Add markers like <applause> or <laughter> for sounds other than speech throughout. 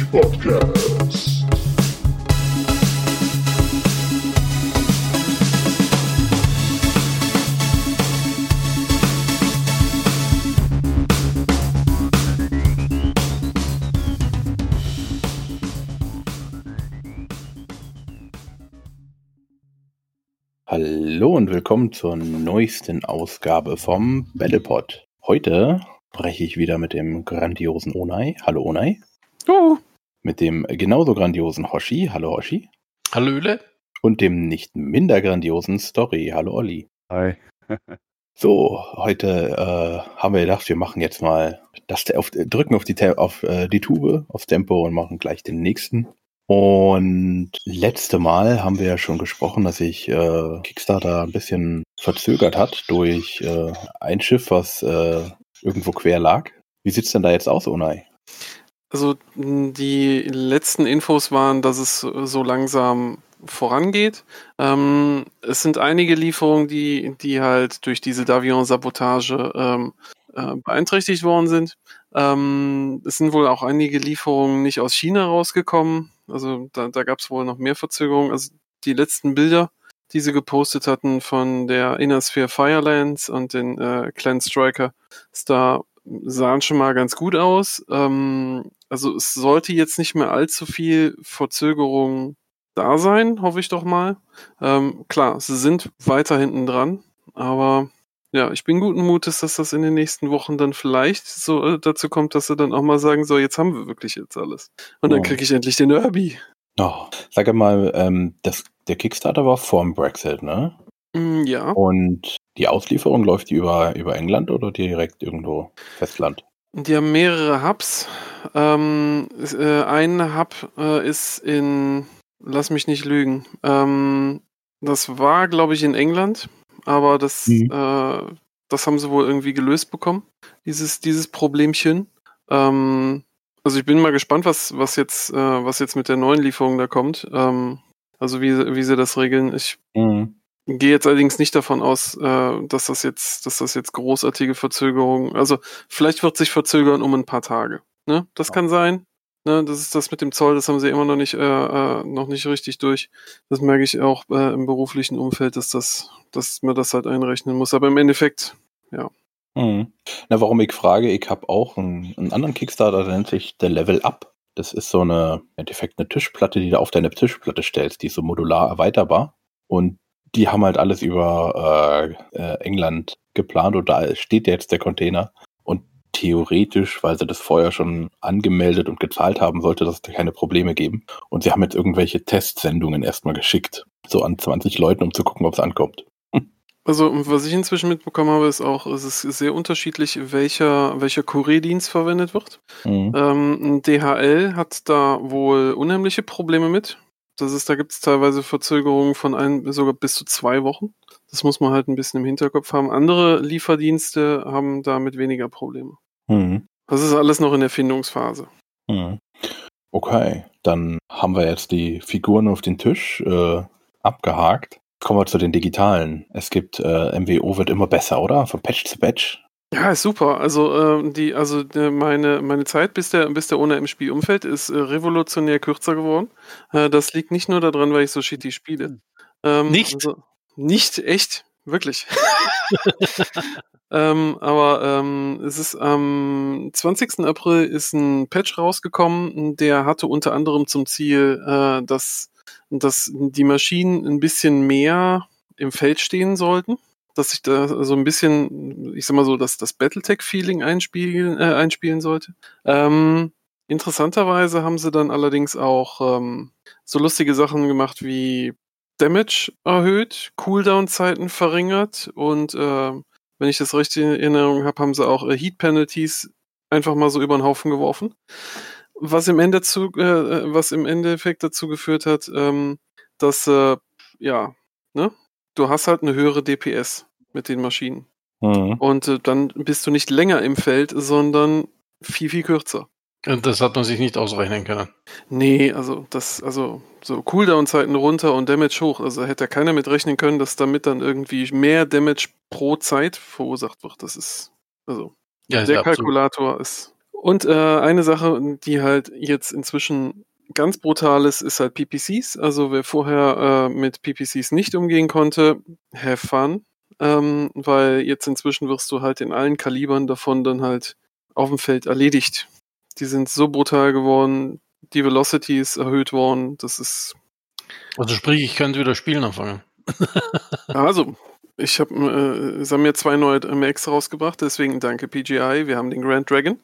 Battletech Podcast. Hallo und willkommen zur neuesten Ausgabe vom Battlepod. Heute spreche ich wieder mit dem grandiosen Onai. Hallo Onai. Oh. Mit dem genauso grandiosen Hoshi. Hallo Hoshi. Hallöle. Und dem nicht minder grandiosen Story. Hallo Olli. Hi. <laughs> So, heute äh, haben wir gedacht, wir machen jetzt mal das auf, drücken auf die auf äh, die Tube, aufs Tempo und machen gleich den nächsten. Und letzte Mal haben wir ja schon gesprochen, dass sich äh, Kickstarter ein bisschen verzögert hat durch äh, ein Schiff, was äh, irgendwo quer lag. Wie sieht's denn da jetzt aus, Unai? Also die letzten Infos waren, dass es so langsam vorangeht. Ähm, es sind einige Lieferungen, die, die halt durch diese Davion-Sabotage ähm, äh, beeinträchtigt worden sind. Ähm, es sind wohl auch einige Lieferungen nicht aus China rausgekommen. Also da, da gab es wohl noch mehr Verzögerungen. Also die letzten Bilder, die sie gepostet hatten von der Inner Sphere Firelands und den äh, Clan Striker Star sahen schon mal ganz gut aus. Ähm, also es sollte jetzt nicht mehr allzu viel Verzögerung da sein, hoffe ich doch mal. Ähm, klar, sie sind weiter hinten dran, aber ja, ich bin guten Mutes, dass das in den nächsten Wochen dann vielleicht so äh, dazu kommt, dass sie dann auch mal sagen, so, jetzt haben wir wirklich jetzt alles. Und dann Ja. kriege ich endlich den Derby. Oh, sag mal, ähm, das, der Kickstarter war vorm Brexit, ne? Mm, ja. Und die Auslieferung läuft die über, über England oder direkt irgendwo Festland? Die haben mehrere Hubs. Ähm, äh, ein Hub äh, ist in, lass mich nicht lügen, ähm, das war, glaube ich, in England, aber das, Mhm. äh, das haben sie wohl irgendwie gelöst bekommen, dieses, dieses Problemchen. Ähm, also ich bin mal gespannt, was, was, jetzt, äh, was jetzt mit der neuen Lieferung da kommt. Ähm, also wie, wie sie das regeln. Ich Mhm. Gehe jetzt allerdings nicht davon aus, äh, dass das jetzt, dass das jetzt großartige Verzögerungen, also vielleicht wird sich verzögern um ein paar Tage. Ne? Das kann sein. Ne? Das ist das mit dem Zoll, das haben sie immer noch nicht, äh, äh, noch nicht richtig durch. Das merke ich auch äh, im beruflichen Umfeld, dass das, dass man das halt einrechnen muss. Aber im Endeffekt, Mhm. Na, warum ich frage, ich habe auch einen, einen anderen Kickstarter, der nennt sich der Level Up. Das ist so eine, im Endeffekt eine Tischplatte, die du auf deine Tischplatte stellst, die ist so modular erweiterbar. Und die haben halt alles über äh, äh, England geplant und da steht jetzt der Container. Und theoretisch, weil sie das vorher schon angemeldet und gezahlt haben, sollte das keine Probleme geben. Und sie haben jetzt irgendwelche Testsendungen erstmal geschickt, so an 20 Leuten, um zu gucken, ob es ankommt. also was ich inzwischen mitbekommen habe, ist auch, es ist sehr unterschiedlich, welcher, welcher Kurierdienst verwendet wird. Mhm. Ähm, DHL hat da wohl unheimliche Probleme mit. Das ist, da gibt es teilweise Verzögerungen von ein, sogar bis zu zwei Wochen. Das muss man halt ein bisschen im Hinterkopf haben. Andere Lieferdienste haben damit weniger Probleme. Mhm. Das ist alles noch in der Findungsphase. Hm. Okay, dann haben wir jetzt die Figuren auf den Tisch äh, abgehakt. Kommen wir zu den digitalen. Es gibt äh, MWO wird immer besser, oder? Von Patch zu Patch. Ja, ist super. Also ähm, die, also äh, meine meine Zeit, bis der bis der ohne im Spiel umfällt, ist äh, revolutionär kürzer geworden. Äh, das liegt nicht nur daran, weil ich so shitty spiele. Ähm, Nicht? Also, nicht echt, wirklich. <laughs> ähm, aber ähm, es ist am 20. April ist ein Patch rausgekommen, der hatte unter anderem zum Ziel, äh, dass dass die Maschinen ein bisschen mehr im Feld stehen sollten dass sich da so ein bisschen, ich sag mal so, dass das Battletech-Feeling einspielen, äh, einspielen sollte. Ähm, interessanterweise haben sie dann allerdings auch ähm, so lustige Sachen gemacht wie Damage erhöht, Cooldown-Zeiten verringert und äh, wenn ich das richtig in Erinnerung habe, haben sie auch äh, Heat-Penalties einfach mal so über den Haufen geworfen. Was im, Ende zu, äh, was im Endeffekt dazu geführt hat, ähm, dass, äh, ja, ne, du hast halt eine höhere DPS mit den Maschinen. Mhm. Und äh, dann bist du nicht länger im Feld, sondern viel, viel kürzer. Und das hat man sich nicht ausrechnen können. Nee, also das, also so Cooldown-Zeiten runter und Damage hoch. Also hätte ja keiner mit rechnen können, dass damit dann irgendwie mehr Damage pro Zeit verursacht wird. Das ist, also Ja, der absolut. Kalkulator ist Und äh, eine Sache, die halt jetzt inzwischen ganz brutal ist, ist halt PPCs. Also wer vorher äh, mit PPCs nicht umgehen konnte, have fun. Ähm, weil jetzt inzwischen wirst du halt in allen Kalibern davon dann halt auf dem Feld erledigt. Die sind so brutal geworden, die Velocity ist erhöht worden, das ist. Also sprich, ich könnte wieder spielen anfangen. also, ich habe, äh, sie haben mir zwei neue Max rausgebracht, deswegen danke PGI. Wir haben den Grand Dragon.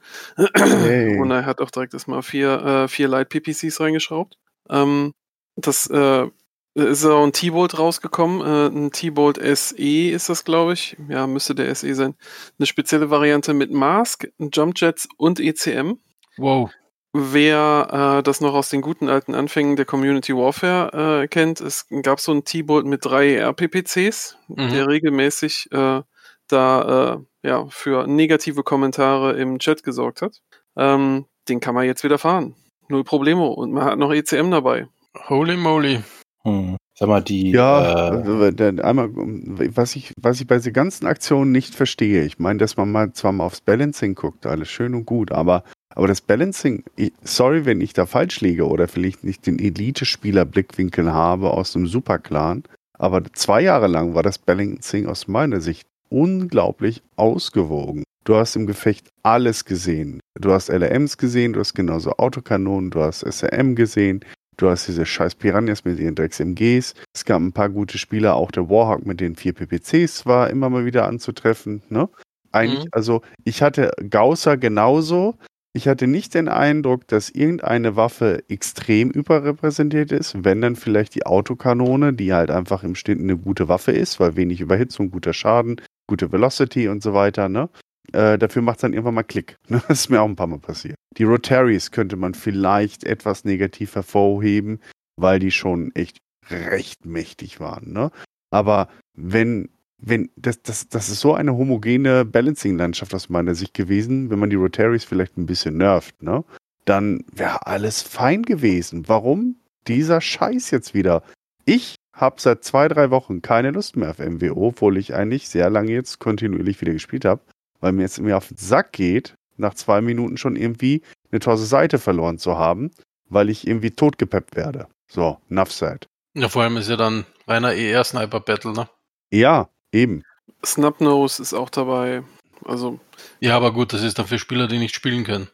Hey. Und er hat auch direkt erstmal vier, äh, vier Light PPCs reingeschraubt. Ähm, das äh, ist auch ein T-Bolt rausgekommen. Äh, ein T-Bolt SE ist das, glaube ich. Ja, müsste der SE sein. Eine spezielle Variante mit Mask, Jump Jets und ECM. Wow. Wer äh, das noch aus den guten alten Anfängen der Community Warfare äh, kennt, es gab so einen T-Bolt mit drei RPPCs, mhm. der regelmäßig äh, da äh, ja, für negative Kommentare im Chat gesorgt hat. Ähm, den kann man jetzt wieder fahren. Null Problemo. Und man hat noch ECM dabei. Holy moly. Hm. Sag mal, die. Ja, äh, einmal, was ich, was ich bei diesen ganzen Aktionen nicht verstehe, ich meine, dass man mal zwar mal aufs Balancing guckt, alles schön und gut, aber aber das Balancing, sorry, wenn ich da falsch liege oder vielleicht nicht den Elite-Spieler-Blickwinkel habe aus einem Superclan, aber zwei Jahre lang war das Balancing aus meiner Sicht unglaublich ausgewogen. Du hast im Gefecht alles gesehen. Du hast LRMs gesehen, du hast genauso Autokanonen, du hast SRM gesehen, du hast diese scheiß Piranhas mit ihren Drecks-MGs. Es gab ein paar gute Spieler, auch der Warhawk mit den vier PPCs war immer mal wieder anzutreffen. Ne? Eigentlich, mhm. also ich hatte Gausser genauso, ich hatte nicht den Eindruck, dass irgendeine Waffe extrem überrepräsentiert ist, wenn dann vielleicht die Autokanone, die halt einfach im Schnitt eine gute Waffe ist, weil wenig Überhitzung, guter Schaden, gute Velocity und so weiter, ne? Äh, dafür macht es dann irgendwann mal Klick. Ne? <laughs> Das ist mir auch ein paar Mal passiert. Die Rotaries könnte man vielleicht etwas negativ hervorheben, weil die schon echt recht mächtig waren. Ne? Aber wenn wenn das, das, das ist so eine homogene Balancing-Landschaft aus meiner Sicht gewesen, wenn man die Rotaries vielleicht ein bisschen nervt, ne? Dann wäre alles fein gewesen. Warum dieser Scheiß jetzt wieder? Ich habe seit zwei, drei Wochen keine Lust mehr auf MWO, obwohl ich eigentlich sehr lange jetzt kontinuierlich wieder gespielt habe, weil mir jetzt mir auf den Sack geht, nach zwei Minuten schon irgendwie eine tosse Seite verloren zu haben, weil ich irgendwie totgepeppt werde. So, enough said. Ja, vor allem ist ja dann reiner ER-Sniper-Battle, ne? Ja, Eben. Snubnose ist auch dabei. Also. Ja, aber gut, das ist dann für Spieler, die nicht spielen können.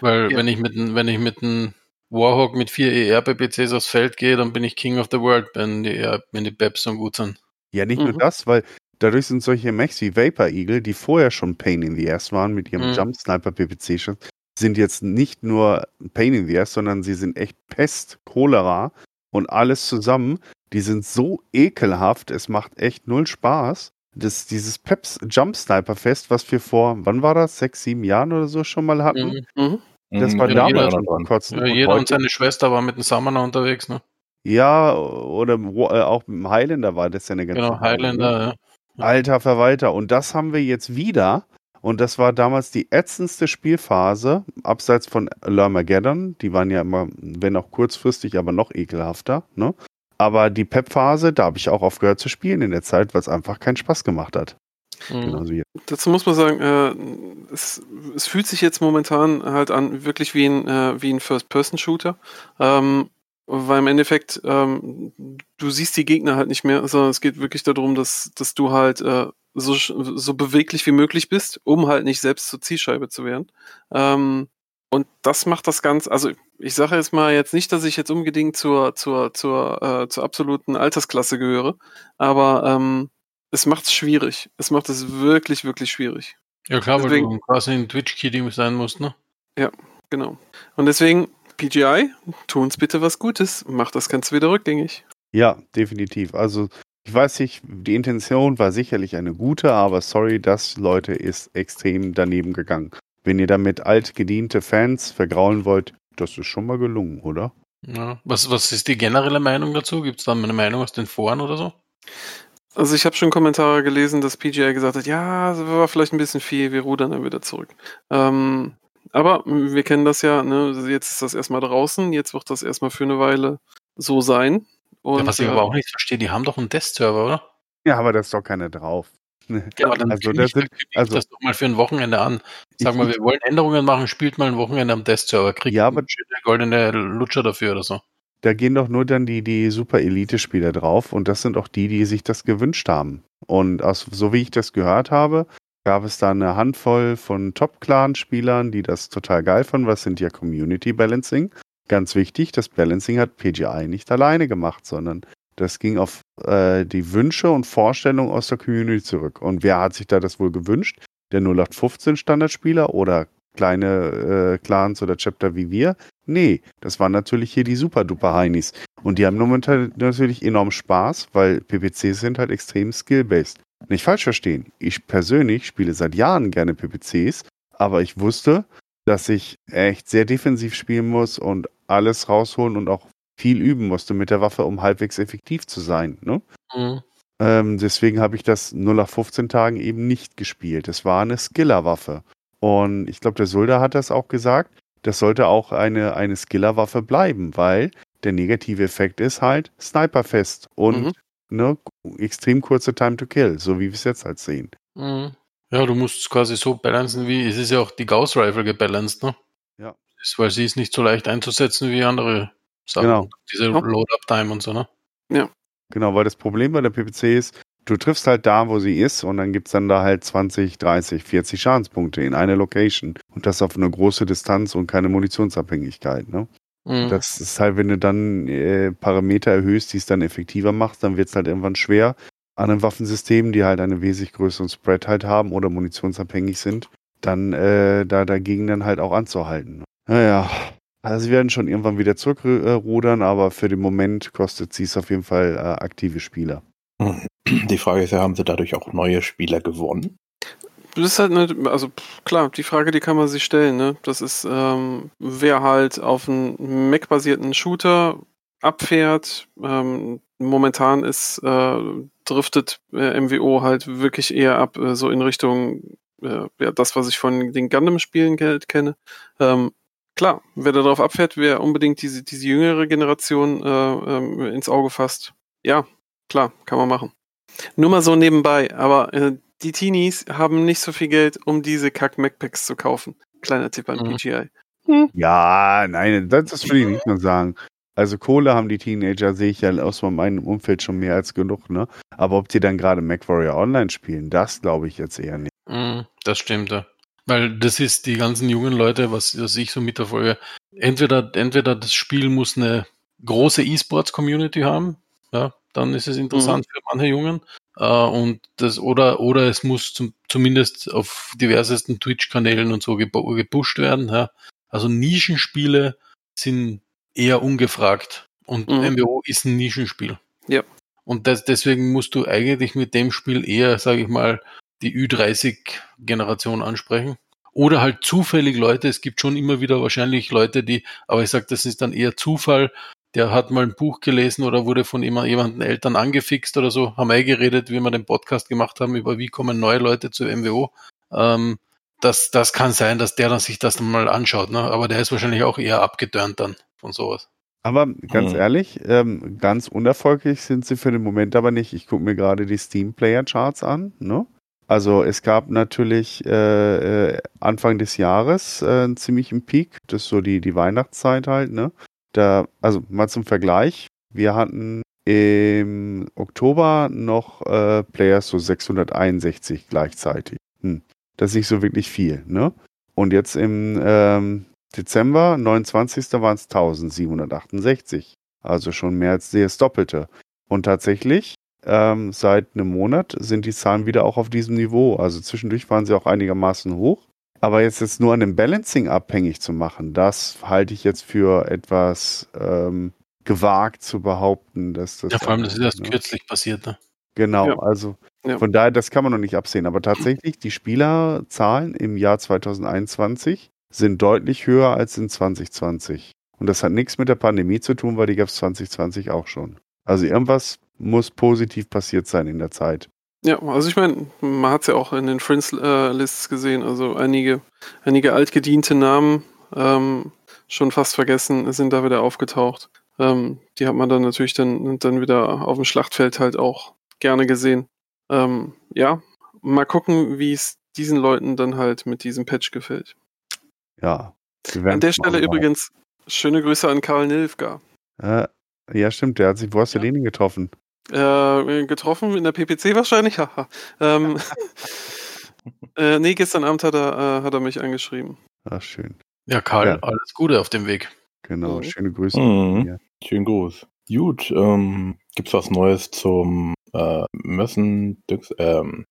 Weil ja. wenn ich mit wenn ich mit einem Warhawk mit vier ER-PPCs aufs Feld gehe, dann bin ich King of the World, wenn die, wenn die Babs so gut sind. Ja, nicht mhm. nur das, weil dadurch sind solche Mechs wie Vapor Eagle, die vorher schon Pain in the Ass waren mit ihrem mhm. Jump Sniper PPC, sind jetzt nicht nur Pain in the Ass, sondern sie sind echt Pest, Cholera und alles zusammen, die sind so ekelhaft, es macht echt null Spaß. Das, dieses Peps Jump Sniper Fest, was wir vor, wann war das? Sechs, sieben Jahren oder so schon mal hatten. Mhm. mhm. Das war ja, damals schon vor kurzem. Ja, jeder und, und seine Schwester war mit dem Summoner unterwegs, ne? Ja, oder äh, auch mit dem Highlander war das ja eine ganze Genau, Highlander, ne? ja. Alter Verwalter. Und das haben wir jetzt wieder. Und das war damals die ätzendste Spielphase, abseits von Lermageddon. Die waren ja immer, wenn auch kurzfristig, aber noch ekelhafter. Ne? Aber die Pep-Phase, da habe ich auch aufgehört zu spielen in der Zeit, weil es einfach keinen Spaß gemacht hat. Mhm. Dazu muss man sagen, äh, es, es, fühlt sich jetzt momentan halt an, wirklich wie ein, äh, ein First-Person-Shooter. Ähm, weil im Endeffekt, ähm, du siehst die Gegner halt nicht mehr, sondern es geht wirklich darum, dass, dass du halt äh, so, so beweglich wie möglich bist, um halt nicht selbst zur Zielscheibe zu werden. Ähm, und das macht das Ganze, also ich sage jetzt mal jetzt nicht, dass ich jetzt unbedingt zur, zur, zur, äh, zur absoluten Altersklasse gehöre, aber ähm, es macht es schwierig. Es macht es wirklich, wirklich schwierig. Ja klar, deswegen, weil du quasi ein Twitch-Kitty sein musst, ne? Ja, genau. Und deswegen, PGI, tu uns bitte was Gutes. Mach das Ganze wieder rückgängig. Ja, definitiv. Also ich weiß nicht, die Intention war sicherlich eine gute, aber sorry, das, Leute, ist extrem daneben gegangen. Wenn ihr damit altgediente Fans vergraulen wollt, das ist schon mal gelungen, oder? Ja. Was, was ist die generelle Meinung dazu? Gibt es da eine Meinung aus den Foren oder so? Also ich habe schon Kommentare gelesen, dass PGI gesagt hat, ja, das war vielleicht ein bisschen viel, wir rudern dann wieder zurück. Ähm, aber wir kennen das ja, ne? jetzt ist das erstmal draußen, jetzt wird das erstmal für eine Weile so sein. Und, ja, was ich äh, aber auch nicht verstehe, die haben doch einen Test-Server, oder? Ja, aber da ist doch keiner drauf. Ja, aber dann Also das sind- also- das doch mal für ein Wochenende an. Sag mal, wir wollen Änderungen machen, spielt mal ein Wochenende am Testserver, kriegt Ja, aber- schöne goldene Lutscher dafür oder so. Da gehen doch nur dann die, die Super-Elite-Spieler drauf und das sind auch die, die sich das gewünscht haben. Und aus, so wie ich das gehört habe, gab es da eine Handvoll von Top-Clan-Spielern, die das total geil fanden. Was sind ja Community Balancing? Ganz wichtig, das Balancing hat PGI nicht alleine gemacht, sondern das ging auf äh, die Wünsche und Vorstellungen aus der Community zurück. Und wer hat sich da das wohl gewünscht? Der 0815 Standardspieler oder kleine äh, Clans oder Chapter wie wir? Nee, das waren natürlich hier die super-duper Heinis. Und die haben momentan natürlich enorm Spaß, weil PPCs sind halt extrem skill-based. Nicht falsch verstehen. Ich persönlich spiele seit Jahren gerne PPCs, aber ich wusste, dass ich echt sehr defensiv spielen muss und alles rausholen und auch viel üben musste mit der Waffe, um halbwegs effektiv zu sein. Ne? Mhm. Ähm, deswegen habe ich das 0 nach 15 Tagen eben nicht gespielt. Es war eine Skiller-Waffe. Und ich glaube, der Sulda hat das auch gesagt. Das sollte auch eine, eine Skiller-Waffe bleiben, weil der negative Effekt ist halt Sniperfest und Mhm. ne, extrem kurze Time to Kill, so wie wir es jetzt halt sehen. Mhm. Ja, du musst es quasi so balancen, wie es ist ja auch die Gauss Rifle gebalanced, ne? Ja. Ist, weil sie ist nicht so leicht einzusetzen wie andere Sachen. Genau. Diese Ja. Load-Up-Time und so, ne? Genau, weil das Problem bei der PPC ist, du triffst halt da, wo sie ist und dann gibt es dann da halt 20, 30, 40 Schadenspunkte in eine Location. Und das auf eine große Distanz und keine Munitionsabhängigkeit. Ne? Mhm. Das ist halt, wenn du dann äh, Parameter erhöhst, die es dann effektiver macht, dann wird es halt irgendwann schwer, an einem Waffensystem, die halt einen wesentlich größeren Spread halt haben oder munitionsabhängig sind, dann äh, da dagegen dann halt auch anzuhalten. Naja, also sie werden schon irgendwann wieder zurückrudern, aber für den Moment kostet sie es auf jeden Fall äh, aktive Spieler. <clears throat> Die Frage ist ja, haben sie dadurch auch neue Spieler gewonnen? Das ist halt eine, also klar, die Frage, die kann man sich stellen, ne? Das ist, ähm, wer halt auf einen Mac-basierten Shooter abfährt, ähm, momentan ist, äh, driftet äh, MWO halt wirklich eher ab, äh, so in Richtung, äh, ja, das, was ich von den Gundam-Spielen ke- kenne. Ähm, klar, wer darauf abfährt, wer unbedingt diese, diese jüngere Generation äh, ähm, ins Auge fasst, ja, klar, kann man machen. Nur mal so nebenbei, aber äh, die Teenies haben nicht so viel Geld, um diese Kack-Macpacks zu kaufen. Kleiner Tipp an Mhm. PGI. Ja, nein, das, das will ich nicht nur sagen. Also Kohle haben die Teenager, sehe ich ja aus meinem Umfeld schon mehr als genug, ne? Aber ob die dann gerade MacWarrior Online spielen, das glaube ich jetzt eher nicht. Mhm, das stimmt, ja. Weil das ist die ganzen jungen Leute, was, was ich so mitverfolge. Entweder, entweder das Spiel muss eine große E-Sports-Community haben, ja, dann ist es interessant für manche Jungen. Äh, und das, oder, oder es muss zum, zumindest auf diversesten Twitch-Kanälen und so gepusht werden. Ja. Also Nischenspiele sind eher ungefragt. Und Mhm. MWO ist ein Nischenspiel. Ja. Und das, deswegen musst du eigentlich mit dem Spiel eher, sage ich mal, die Ü30-Generation ansprechen. Oder halt zufällig Leute, es gibt schon immer wieder wahrscheinlich Leute, die, aber ich sage, das ist dann eher Zufall, der hat mal ein Buch gelesen oder wurde von immer jemanden Eltern angefixt oder so, haben wir geredet, wie wir den Podcast gemacht haben, über wie kommen neue Leute zu MWO. Ähm, das, das kann sein, dass der dann sich das dann mal anschaut, ne? aber der ist wahrscheinlich auch eher abgeturnt dann von sowas. Aber ganz Mhm. ehrlich, ähm, ganz unerfolgreich sind sie für den Moment aber nicht. Ich gucke mir gerade die Steam Player Charts an. Ne? Also es gab natürlich äh, äh, Anfang des Jahres äh, einen ziemlichen Peak. Das ist so die, die Weihnachtszeit halt. Ne? Da, also mal zum Vergleich. Wir hatten im Oktober noch äh, Players so 661 gleichzeitig. Hm. Das ist nicht so wirklich viel. Ne? Und jetzt im ähm, Dezember, 29. waren es 1768. Also schon mehr als das Doppelte. Und tatsächlich, ähm, seit einem Monat sind die Zahlen wieder auch auf diesem Niveau. Also zwischendurch waren sie auch einigermaßen hoch. Aber jetzt jetzt nur an dem Balancing abhängig zu machen, das halte ich jetzt für etwas ähm, gewagt zu behaupten, dass das. Ja, vor allem, das ist erst ne? kürzlich passiert. Ne? Genau, Ja. also Ja. von daher, das kann man noch nicht absehen. Aber tatsächlich, die Spielerzahlen im Jahr 2021 sind deutlich höher als in 2020. Und das hat nichts mit der Pandemie zu tun, weil die gab es 2020 auch schon. Also irgendwas muss positiv passiert sein in der Zeit. Ja, also ich meine, man hat es ja auch in den Friends-Lists gesehen, also einige, einige altgediente Namen, ähm, schon fast vergessen, sind da wieder aufgetaucht. Ähm, die hat man dann natürlich dann, dann wieder auf dem Schlachtfeld halt auch gerne gesehen. Ähm, ja, mal gucken, wie es diesen Leuten dann halt mit diesem Patch gefällt. Ja. An der Stelle übrigens schöne Grüße an Karl Nilfgar. Äh, ja, stimmt, der hat sich, wo hast du Ja. getroffen? Äh, getroffen in der PPC wahrscheinlich? <laughs> Haha. ähm, <laughs> äh, nee, gestern Abend hat er, äh, hat er mich angeschrieben. Ach, schön. Ja, Karl, Ja. alles Gute auf dem Weg. Genau, Mhm. schöne Grüße. Mhm. Ja. Schönen Gruß. Gut, ähm, gibt's was Neues zum äh, Messen ähm,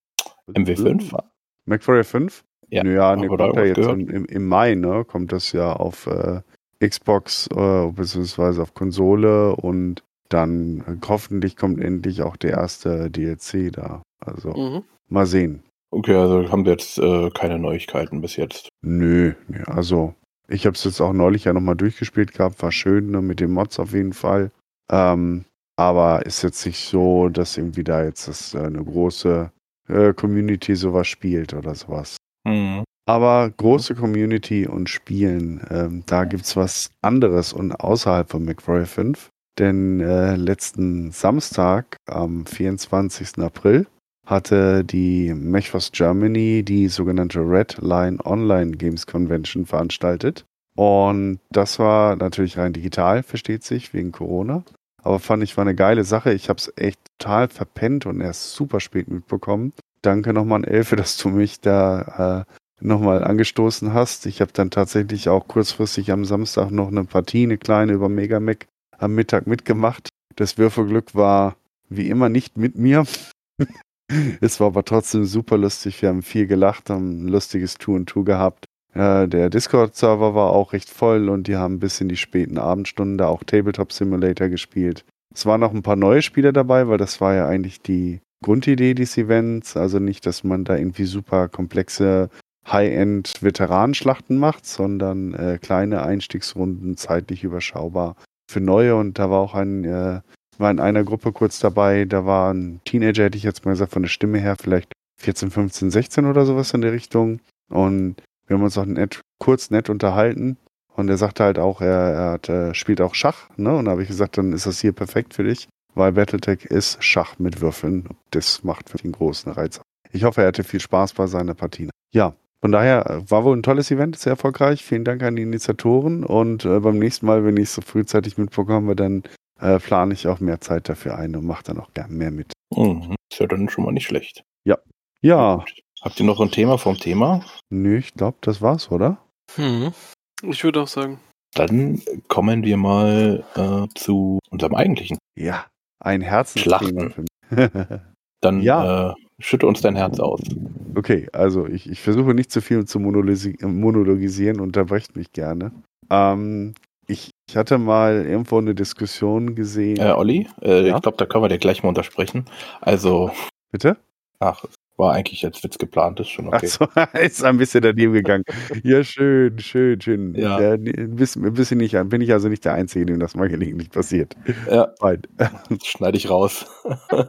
MW5? MacWarrior 5? Ja, Ja, nee, kommt ja jetzt im, im Mai, ne? Kommt das ja auf äh, Xbox äh, beziehungsweise auf Konsole und dann äh, hoffentlich kommt endlich auch der erste DLC da. Also Mhm. mal sehen. Okay, also haben wir jetzt äh, keine Neuigkeiten bis jetzt. Nö, also ich habe es jetzt auch neulich ja nochmal durchgespielt gehabt, war schön ne, mit den Mods auf jeden Fall. Ähm, aber ist jetzt nicht so, dass irgendwie da jetzt das, äh, eine große äh, Community sowas spielt oder sowas. Mhm. Aber große Community und Spielen, ähm, da gibt's was anderes und außerhalb von McRae 5. Denn äh, letzten Samstag, am 24. April, hatte die MechForce Germany die sogenannte Red Line Online Games Convention veranstaltet. Und das war natürlich rein digital, versteht sich, wegen Corona. Aber fand ich war eine geile Sache. Ich habe es echt total verpennt und erst super spät mitbekommen. Danke nochmal an Elfe, <laughs> dass du mich da äh, nochmal angestoßen hast. Ich habe dann tatsächlich auch kurzfristig am Samstag noch eine Partie, eine kleine über Megamac am Mittag mitgemacht. Das Würfelglück war wie immer nicht mit mir. <laughs> es war aber trotzdem super lustig. Wir haben viel gelacht, haben ein lustiges Two and Two gehabt. Äh, der Discord-Server war auch recht voll und die haben bis in die späten Abendstunden da auch Tabletop Simulator gespielt. Es waren noch ein paar neue Spieler dabei, weil das war ja eigentlich die Grundidee des Events. Also nicht, dass man da irgendwie super komplexe High-End-Veteranenschlachten macht, sondern äh, kleine Einstiegsrunden, zeitlich überschaubar für Neue. Und da war auch ein, äh, war in einer Gruppe kurz dabei, da war ein Teenager, hätte ich jetzt mal gesagt, von der Stimme her, vielleicht 14, 15, 16 oder sowas in der Richtung. Und wir haben uns auch nett, kurz nett unterhalten. Und er sagte halt auch, er, er hat, äh, spielt auch Schach, ne? Und da habe ich gesagt, dann ist das hier perfekt für dich, weil Battletech ist Schach mit Würfeln. Das macht für ihn großen Reiz. Ich hoffe, er hatte viel Spaß bei seiner Partie. Ja, von daher äh, war wohl ein tolles Event, sehr erfolgreich. Vielen Dank an die Initiatoren. Und äh, beim nächsten Mal, wenn ich es so frühzeitig mitbekomme, dann äh, plane ich auch mehr Zeit dafür ein und mache dann auch gern mehr mit. Mhm. Ist ja dann schon mal nicht schlecht. Ja, Gut. Habt ihr noch ein Thema vom Thema? nö, ich glaube, das war's, oder? Hm. Ich würde auch sagen. Dann kommen wir mal äh, zu unserem eigentlichen. Ja, ein Herzensthema Schlachten. für mich. <laughs> Dann Ja. äh, schütte uns dein Herz aus. Okay, also ich, ich versuche nicht zu viel zu monologisi- monologisieren, unterbrecht mich gerne. Ähm, ich, ich hatte mal irgendwo eine Diskussion gesehen. Äh, Olli, äh, Ja? ich glaube, da können wir dir gleich mal untersprechen. Also, Bitte? ach, war eigentlich als Witz geplant, ist schon okay. Achso, <laughs> ist ein bisschen daneben gegangen. Ja, schön, schön, schön. Ja. Ja, ein bisschen, ein bisschen nicht, bin ich also nicht der Einzige, dem das mal gelegentlich passiert. Ja, das <laughs> schneide ich raus. <laughs>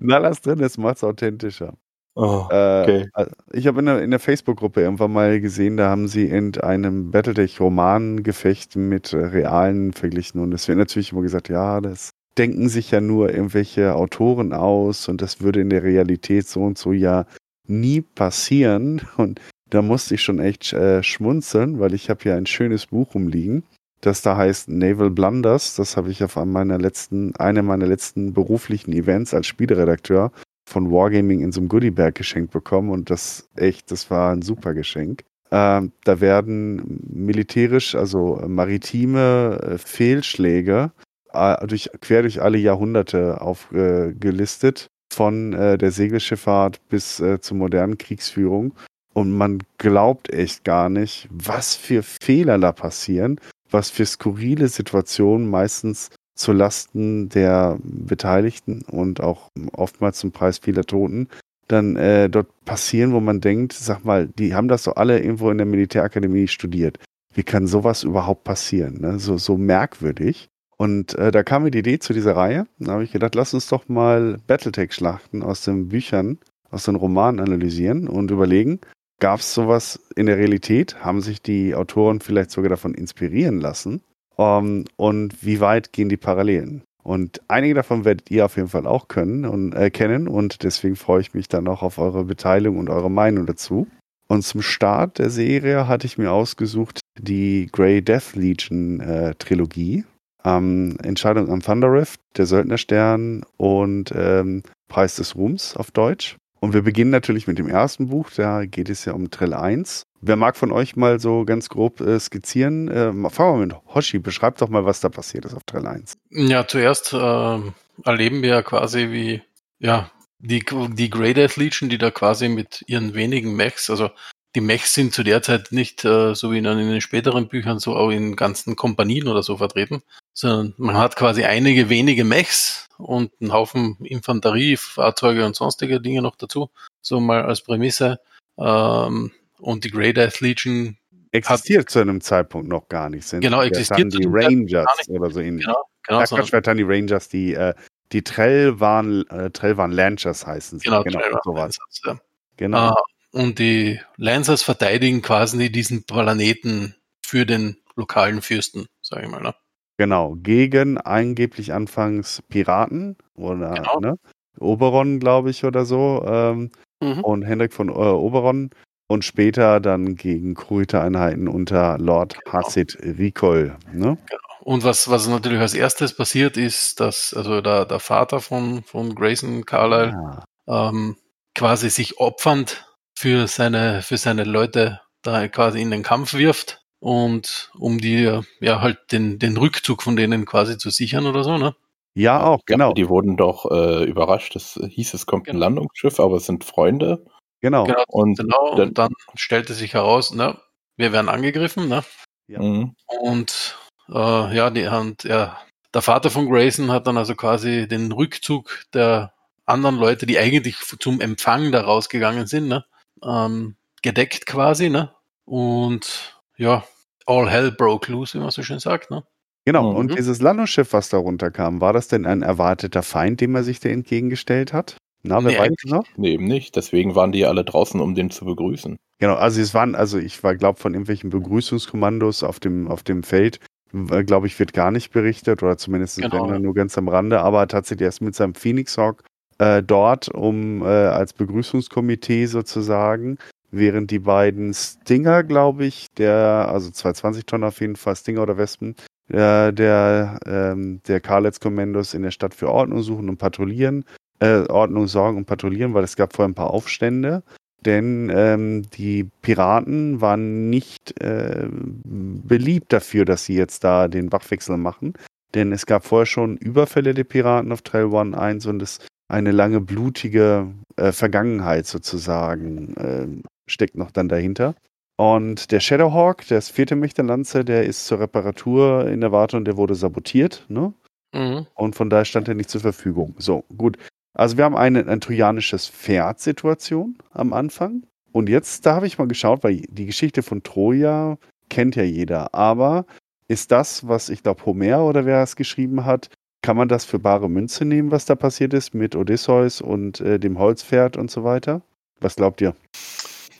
Na, lass drin, das macht's authentischer. Oh, Äh, okay. Ich habe in der, in der Facebook-Gruppe irgendwann mal gesehen, da haben sie in einem Battletech-Romangefecht mit äh, realen verglichen. Und es wird natürlich immer gesagt, ja, das denken sich ja nur irgendwelche Autoren aus und das würde in der Realität so und so ja nie passieren. <laughs> Und da musste ich schon echt äh, schmunzeln, weil ich habe hier ein schönes Buch rumliegen, das da heißt Naval Blunders. Das habe ich auf meiner letzten, einer meiner letzten beruflichen Events als Spieleredakteur von Wargaming in so einem Goodiebag geschenkt bekommen und das echt, das war ein super Geschenk. Ähm, da werden militärisch, also maritime äh, Fehlschläge äh, durch, quer durch alle Jahrhunderte aufgelistet, von äh, der Segelschifffahrt bis äh, zur modernen Kriegsführung. Und man glaubt echt gar nicht, was für Fehler da passieren, was für skurrile Situationen meistens zu Lasten der Beteiligten und auch oftmals zum Preis vieler Toten dann äh, dort passieren, wo man denkt, sag mal, die haben das doch alle irgendwo in der Militärakademie studiert. Wie kann sowas überhaupt passieren? Ne? So, so merkwürdig. Und äh, da kam mir die Idee zu dieser Reihe. Da habe ich gedacht, lass uns doch mal Battletech-Schlachten aus den Büchern, aus den Romanen analysieren und überlegen, gab es sowas in der Realität? Haben sich die Autoren vielleicht sogar davon inspirieren lassen? Um, und wie weit gehen die Parallelen? Und einige davon werdet ihr auf jeden Fall auch können und äh, kennen und deswegen freue ich mich dann auch auf eure Beteiligung und eure Meinung dazu. Und zum Start der Serie hatte ich mir ausgesucht die Grey Death Legion äh, Trilogie. Ähm, Entscheidung am Thunder Rift, der Söldnerstern und ähm, Preis des Ruhms auf Deutsch. Und wir beginnen natürlich mit dem ersten Buch, da geht es ja um Trill 1. Wer mag von euch mal so ganz grob äh, skizzieren? Äh, fangen wir mit Hoshi, beschreib doch mal, was da passiert ist auf Trill 1. Ja, zuerst äh, erleben wir ja quasi wie, ja, die, die Grey Death Legion, die da quasi mit ihren wenigen Mechs, also die Mechs sind zu der Zeit nicht äh, so wie in, in den späteren Büchern so auch in ganzen Kompanien oder so vertreten, sondern man hat quasi einige wenige Mechs und einen Haufen Infanterie, Fahrzeuge und sonstige Dinge noch dazu, so mal als Prämisse. Ähm, und die Grey Death Legion existiert hat, zu einem Zeitpunkt noch gar nicht. Sind genau, existiert die Rangers oder so ähnlich. Genau, genau. So Quatsch, dann die Rangers, die, äh, die Trell waren, äh, Trell waren Lancers heißen sie. Genau, genau sowas. Lancers, ja. Genau. Uh, und die Lancers verteidigen quasi diesen Planeten für den lokalen Fürsten, sage ich mal. Ne? Genau, gegen angeblich anfangs Piraten oder genau. ne? Oberon, glaube ich, oder so. Ähm, mhm. Und Hendrik von äh, Oberon. Und später dann gegen Kruite-Einheiten unter Lord genau. Hassid Rikol. Ne? Genau. Und was, was natürlich als erstes passiert ist, dass also der, der Vater von, von Grayson Carlyle ah. ähm, quasi sich opfernd für seine, für seine Leute da quasi in den Kampf wirft und um die, ja, halt den, den Rückzug von denen quasi zu sichern oder so, ne? Ja, auch, genau. Ja, die wurden doch äh, überrascht. Es hieß, es kommt genau. ein Landungsschiff, aber es sind Freunde. Genau. genau und, genau, und dann stellte sich heraus, ne, wir werden angegriffen, ne? Ja. Mhm. Und äh, ja, die, und, ja, der Vater von Grayson hat dann also quasi den Rückzug der anderen Leute, die eigentlich zum Empfang da rausgegangen sind, ne? Ähm, gedeckt quasi, ne? Und ja, all hell broke loose, wie man so schön sagt, ne? Genau, mhm. und dieses Landungsschiff, was da runterkam, war das denn ein erwarteter Feind, dem er sich da entgegengestellt hat? Na, wer nee, weiß noch? Nee, eben nicht. Deswegen waren die alle draußen, um den zu begrüßen. Genau, also es waren, also ich war, glaube von irgendwelchen Begrüßungskommandos auf dem, auf dem Feld, glaube ich, wird gar nicht berichtet oder zumindest genau. wenn nur ganz am Rande, aber tatsächlich erst mit seinem Phoenix Hawk äh, dort, um äh, als Begrüßungskomitee sozusagen während die beiden Stinger, glaube ich, der, also 220 Tonnen auf jeden Fall, Stinger oder Wespen, äh, der, ähm, der Karlitz Kommandos in der Stadt für Ordnung suchen und patrouillieren, äh, Ordnung sorgen und patrouillieren, weil es gab vorher ein paar Aufstände. Denn ähm, die Piraten waren nicht äh, beliebt dafür, dass sie jetzt da den Wachwechsel machen. Denn es gab vorher schon Überfälle der Piraten auf Trail One 1 und es eine lange blutige äh, Vergangenheit sozusagen äh, steckt noch dann dahinter. Und der Shadowhawk, das vierte Mächterlanze, der ist zur Reparatur in der Wartung, der wurde sabotiert, ne? Mhm. Und von daher stand er nicht zur Verfügung. So, gut. Also wir haben eine, ein trojanisches Pferd-Situation am Anfang. Und jetzt, da habe ich mal geschaut, weil die Geschichte von Troja kennt ja jeder. Aber ist das, was ich glaube, Homer oder wer es geschrieben hat, kann man das für bare Münze nehmen, was da passiert ist mit Odysseus und äh, dem Holzpferd und so weiter? Was glaubt ihr?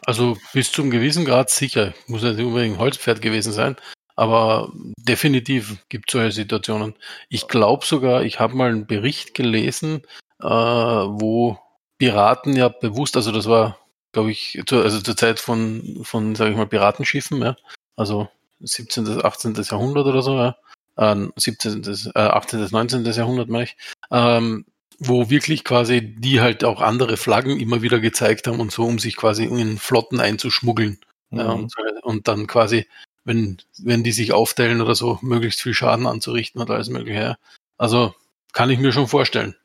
Also bis zum gewissen Grad sicher. Muss ja nicht unbedingt ein Holzpferd gewesen sein. Aber definitiv gibt es solche Situationen. Ich glaube sogar, ich habe mal einen Bericht gelesen, äh, wo Piraten ja bewusst, also das war, glaube ich, zu, also zur Zeit von, von sage ich mal, Piratenschiffen, ja, also 17., 18. Jahrhundert oder so, ja, äh, 17., äh, 18., 19. Jahrhundert meine ich, ähm, wo wirklich quasi die halt auch andere Flaggen immer wieder gezeigt haben und so, um sich quasi in Flotten einzuschmuggeln. Mhm. Ja, und, und, dann quasi, wenn, wenn die sich aufteilen oder so, möglichst viel Schaden anzurichten und alles mögliche. Also kann ich mir schon vorstellen.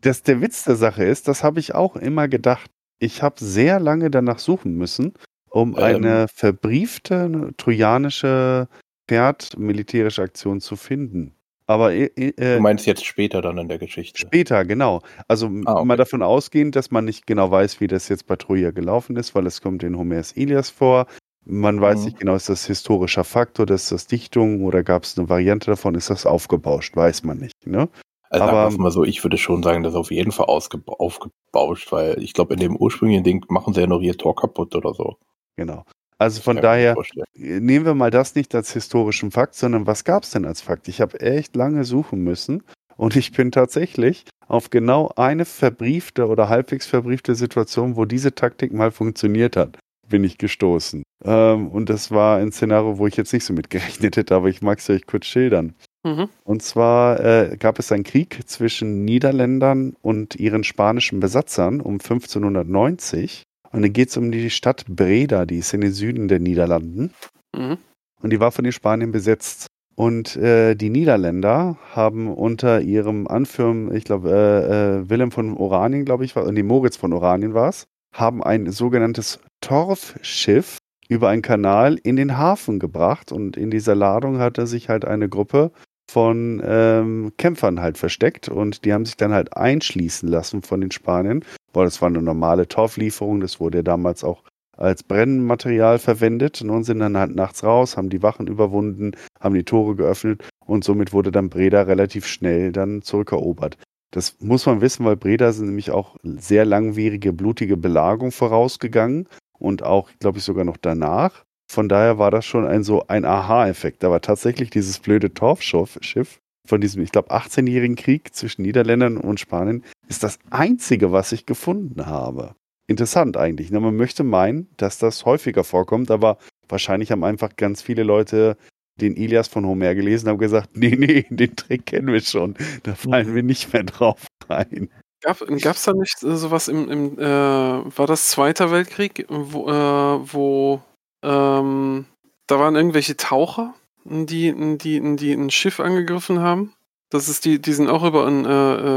Das, der Witz der Sache ist, das habe ich auch immer gedacht. Ich habe sehr lange danach suchen müssen, um ähm. eine verbriefte trojanische Pferd-militärische Aktion zu finden. Aber äh, du meinst jetzt später dann in der Geschichte? Später, genau. Also ah, okay. mal davon ausgehend, dass man nicht genau weiß, wie das jetzt bei Troja gelaufen ist, weil es kommt in Homers Ilias vor. Man weiß mhm. nicht genau, ist das historischer Faktor, ist das Dichtung oder gab es eine Variante davon, ist das aufgebauscht, weiß man nicht. Ne? Also Aber mal so, ich würde schon sagen, das ist auf jeden Fall aufgebauscht, weil ich glaube, in dem ursprünglichen Ding machen sie ja noch ihr Tor kaputt oder so. Genau. Also von daher nehmen wir mal das nicht als historischen Fakt, sondern was gab es denn als Fakt? Ich habe echt lange suchen müssen Und ich bin tatsächlich auf genau eine verbriefte oder halbwegs verbriefte Situation, wo diese Taktik mal funktioniert hat, bin ich gestoßen. Ähm, und das war ein Szenario, wo ich jetzt nicht so mit gerechnet hätte, aber ich mag es euch kurz schildern. Mhm. Und zwar äh, gab es einen Krieg zwischen Niederländern und ihren spanischen Besatzern um 1590. Und dann geht es um die Stadt Breda, die ist in den Süden der Niederlanden. Mhm. Und die war von den Spaniern besetzt. Und äh, die Niederländer haben unter ihrem Anführer, ich glaube, äh, äh, Willem von Oranien, glaube ich, war, nee, Moritz von Oranien war es, haben ein sogenanntes Torfschiff über einen Kanal in den Hafen gebracht. Und in dieser Ladung hatte sich halt eine Gruppe von ähm, Kämpfern halt versteckt und die haben sich dann halt einschließen lassen von den Spaniern, weil das war eine normale Torflieferung, das wurde ja damals auch als Brennmaterial verwendet und sind dann halt nachts raus, haben die Wachen überwunden, haben die Tore geöffnet und somit wurde dann Breda relativ schnell dann zurückerobert. Das muss man wissen, weil Breda sind nämlich auch sehr langwierige, blutige Belagerung vorausgegangen und auch, glaube ich, sogar noch danach. Von daher war das schon ein so ein Aha-Effekt. Da war tatsächlich dieses blöde Torfschiff von diesem, ich glaube, 18-jährigen Krieg zwischen Niederländern und Spanien ist das einzige, was ich gefunden habe. Interessant eigentlich. Ne? Man möchte meinen, dass das häufiger vorkommt, aber wahrscheinlich haben einfach ganz viele Leute den Ilias von Homer gelesen und haben gesagt, nee, nee, <laughs> den Trick kennen wir schon. Da fallen wir nicht mehr drauf rein. Gab es da nicht äh, sowas im, im äh, war das Zweiter Weltkrieg, wo, äh, wo ähm, da waren irgendwelche Taucher, die, die, die ein Schiff angegriffen haben? Das ist die, die sind auch über ein, äh,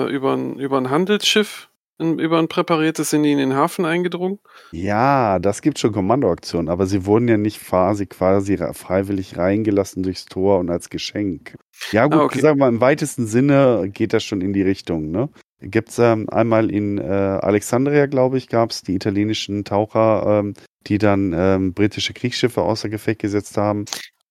äh über ein, über ein Handelsschiff über ein präpariertes sind die in den Hafen eingedrungen? Ja, das gibt schon Kommandoaktionen, aber sie wurden ja nicht quasi, quasi freiwillig reingelassen durchs Tor und als Geschenk. Ja, gut, ah, okay. sagen wir mal, im weitesten Sinne geht das schon in die Richtung, ne? Gibt es ähm, einmal in äh, Alexandria, glaube ich, gab es die italienischen Taucher, ähm, die dann ähm, britische Kriegsschiffe außer Gefecht gesetzt haben.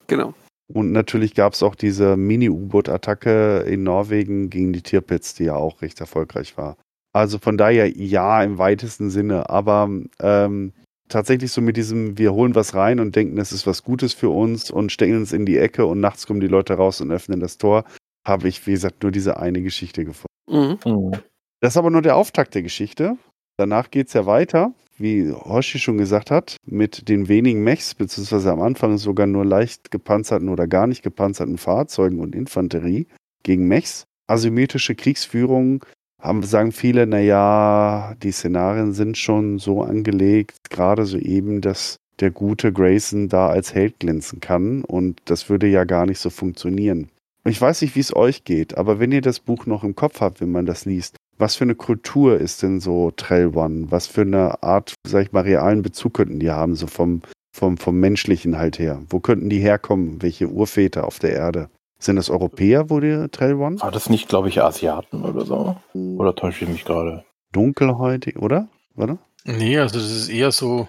Genau. Und natürlich gab es auch diese Mini-U-Boot-Attacke in Norwegen gegen die Tirpitz, die ja auch recht erfolgreich war. Also von daher ja im weitesten Sinne, aber ähm, tatsächlich so mit diesem, wir holen was rein und denken, das ist was Gutes für uns und stecken uns in die Ecke und nachts kommen die Leute raus und öffnen das Tor, habe ich, wie gesagt, nur diese eine Geschichte gefunden. Mhm. Das ist aber nur der Auftakt der Geschichte. Danach geht es ja weiter, wie Hoshi schon gesagt hat, mit den wenigen Mechs, beziehungsweise am Anfang sogar nur leicht gepanzerten oder gar nicht gepanzerten Fahrzeugen und Infanterie gegen Mechs. Asymmetrische Kriegsführung, haben, sagen viele, naja, die Szenarien sind schon so angelegt, gerade so eben, dass der gute Grayson da als Held glänzen kann und das würde ja gar nicht so funktionieren. Ich weiß nicht, wie es euch geht, aber wenn ihr das Buch noch im Kopf habt, wenn man das liest, was für eine Kultur ist denn so Trail One? Was für eine Art, sag ich mal, realen Bezug könnten die haben, so vom, vom, vom Menschlichen halt her? Wo könnten die herkommen? Welche Urväter auf der Erde? Sind das Europäer, wo die Trail One? War das nicht, glaube ich, Asiaten oder so? Oder täusche ich mich gerade? Dunkelhäutig, oder? Oder? Nee, also das ist eher so.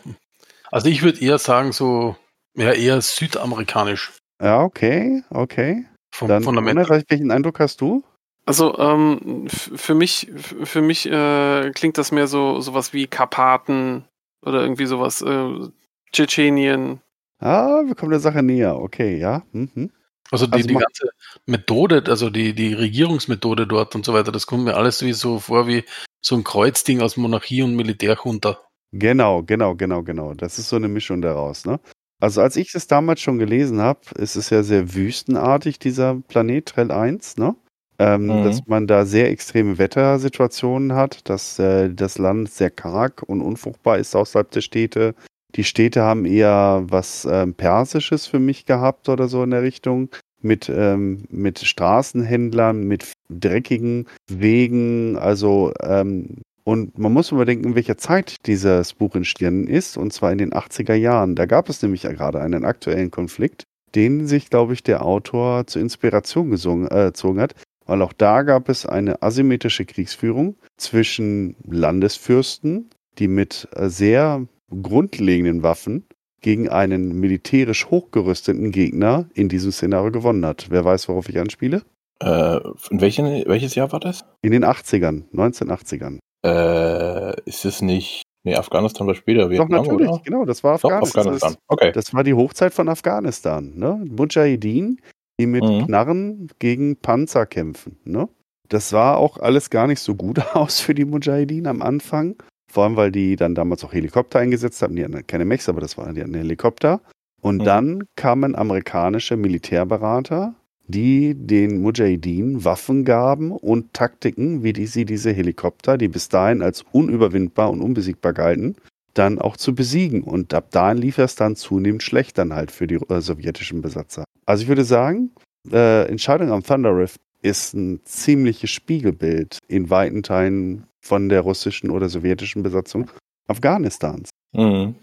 Also ich würde eher sagen, so, ja, eher südamerikanisch. Ja, okay, okay. Vom Dann, Fundament. welchen Eindruck hast du? Also ähm, für mich, für mich äh, klingt das mehr so sowas wie Karpaten oder irgendwie sowas, äh, Tschetschenien. Ah, wir kommen der Sache näher. Okay, ja. Mhm. Also die, also die ganze Methode, also die, die Regierungsmethode dort und so weiter, das kommt mir alles wie so vor wie so ein Kreuzding aus Monarchie und Militärjunta. Genau, genau, genau, genau. Das ist so eine Mischung daraus, ne? Also als ich das damals schon gelesen habe, ist es ja sehr wüstenartig, dieser Planet Trell 1, ne? Ähm, mhm. Dass man da sehr extreme Wettersituationen hat, dass äh, das Land sehr karg und unfruchtbar ist außerhalb der Städte, die Städte haben eher was ähm, Persisches für mich gehabt oder so in der Richtung. Mit, ähm, mit Straßenhändlern, mit dreckigen Wegen, also ähm, und man muss überdenken, in welcher Zeit dieses Buch entstanden ist, und zwar in den 80er Jahren. Da gab es nämlich ja gerade einen aktuellen Konflikt, den sich, glaube ich, der Autor zur Inspiration gesungen, äh, gezogen hat, weil auch da gab es eine asymmetrische Kriegsführung zwischen Landesfürsten, die mit äh, sehr grundlegenden Waffen gegen einen militärisch hochgerüsteten Gegner in diesem Szenario gewonnen hat. Wer weiß, worauf ich anspiele? Äh, in welchen, welches Jahr war das? In den 80ern, 1980ern. Äh, ist es nicht. Nee, Afghanistan war später. Vietnam, Doch, natürlich, oder? genau, das war Afghanistan. Doch, Afghanistan. okay. Das war die Hochzeit von Afghanistan. Ne? Mujahideen, die mit mhm. Knarren gegen Panzer kämpfen. Ne? Das sah auch alles gar nicht so gut <laughs> aus für die Mujahideen am Anfang. Vor allem, weil die dann damals auch Helikopter eingesetzt haben. Die hatten keine Mechs, aber das waren die hatten Helikopter. Und Mhm. dann kamen amerikanische Militärberater, die den Mujahideen Waffen gaben und Taktiken, wie die sie diese Helikopter, die bis dahin als unüberwindbar und unbesiegbar galten, dann auch zu besiegen. Und ab dahin lief es dann zunehmend schlecht dann halt für die äh, sowjetischen Besatzer. Also ich würde sagen, äh, Entscheidung am Thunder Rift ist ein ziemliches Spiegelbild in weiten Teilen von der russischen oder sowjetischen Besatzung Afghanistans. Mhm.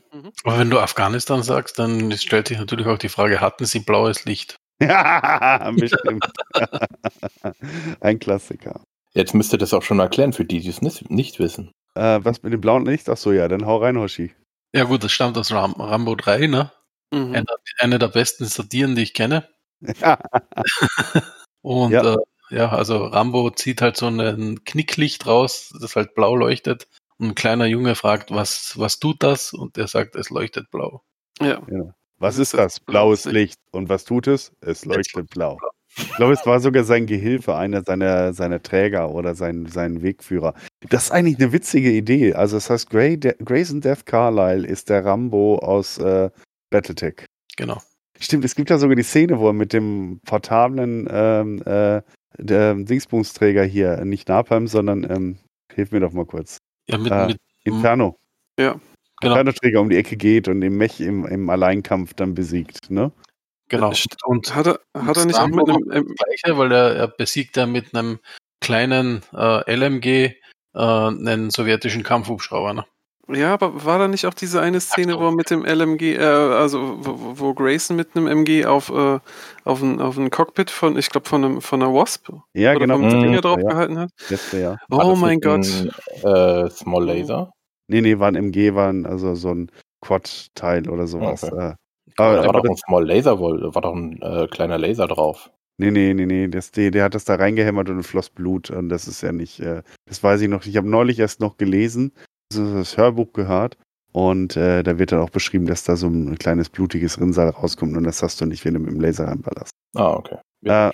Aber wenn du Afghanistan sagst, dann stellt sich natürlich auch die Frage, hatten sie blaues Licht? Ja, <laughs> bestimmt. <laughs> Ein Klassiker. Jetzt müsst ihr das auch schon erklären für die, die es nicht, nicht wissen. Äh, was mit dem blauen Licht? Ach so, ja, dann hau rein, Hoshi. Ja gut, das stammt aus Ram Rambo 3, ne? Mhm. Eine, eine der besten Satiren, die ich kenne. Ja, <laughs> Und Ja. ja. Äh, ja, also Rambo zieht halt so ein Knicklicht raus, das halt blau leuchtet. Und ein kleiner Junge fragt, was, was tut das? Und der sagt, es leuchtet blau. Ja. was ist das? Blaues Licht. Und was tut es? Es leuchtet blau. Ich glaube, es war sogar sein Gehilfe, einer seiner, seiner Träger oder sein, sein Wegführer. Das ist eigentlich eine witzige Idee. Also, das heißt, Grayson Death Carlyle ist der Rambo aus äh, Battletech. Genau. Stimmt, es gibt ja sogar die Szene, wo er mit dem portablen ähm, äh, Dingsbumsträger hier, nicht Napalm, sondern, ähm, hilf mir doch mal kurz, Ja, mit, Ah. mit Inferno. Ja. genau, Inferno-Träger um die Ecke geht und den Mech im, im Alleinkampf dann besiegt, ne? genau. Und Hat er, hat er nicht auch mit einem. Ähm, Gleiche, weil er, er besiegt ja mit einem kleinen äh, LMG äh, einen sowjetischen Kampfhubschrauber. Ne? Ja, aber war da nicht auch diese eine Szene, so. wo er mit dem LMG, äh, also wo, wo Grayson mit einem MG auf, äh, auf, ein, auf ein Cockpit von, ich glaube, von, einem, von einer Wasp Ja, oder genau. vom Mhm. Finger ja, drauf ja, gehalten hat? letzte. War Oh das mein Gott. Ein, äh, Small Laser. Nee, nee, war ein MG, war ein, also so ein Quad-Teil oder sowas. Okay. Äh, Da aber, war aber doch ein Small Laser, wohl, war doch ein äh, kleiner Laser drauf. nee, nee, nee, nee, das, der, der hat das da reingehämmert und floss Blut. Und das ist ja nicht, äh, das weiß ich noch. Ich habe neulich erst noch gelesen, das Hörbuch gehört. Und äh, da wird dann auch beschrieben, dass da so ein kleines blutiges Rinnsal rauskommt und das hast du nicht, wenn du mit dem Laser reinballerst. Ah, okay. Äh,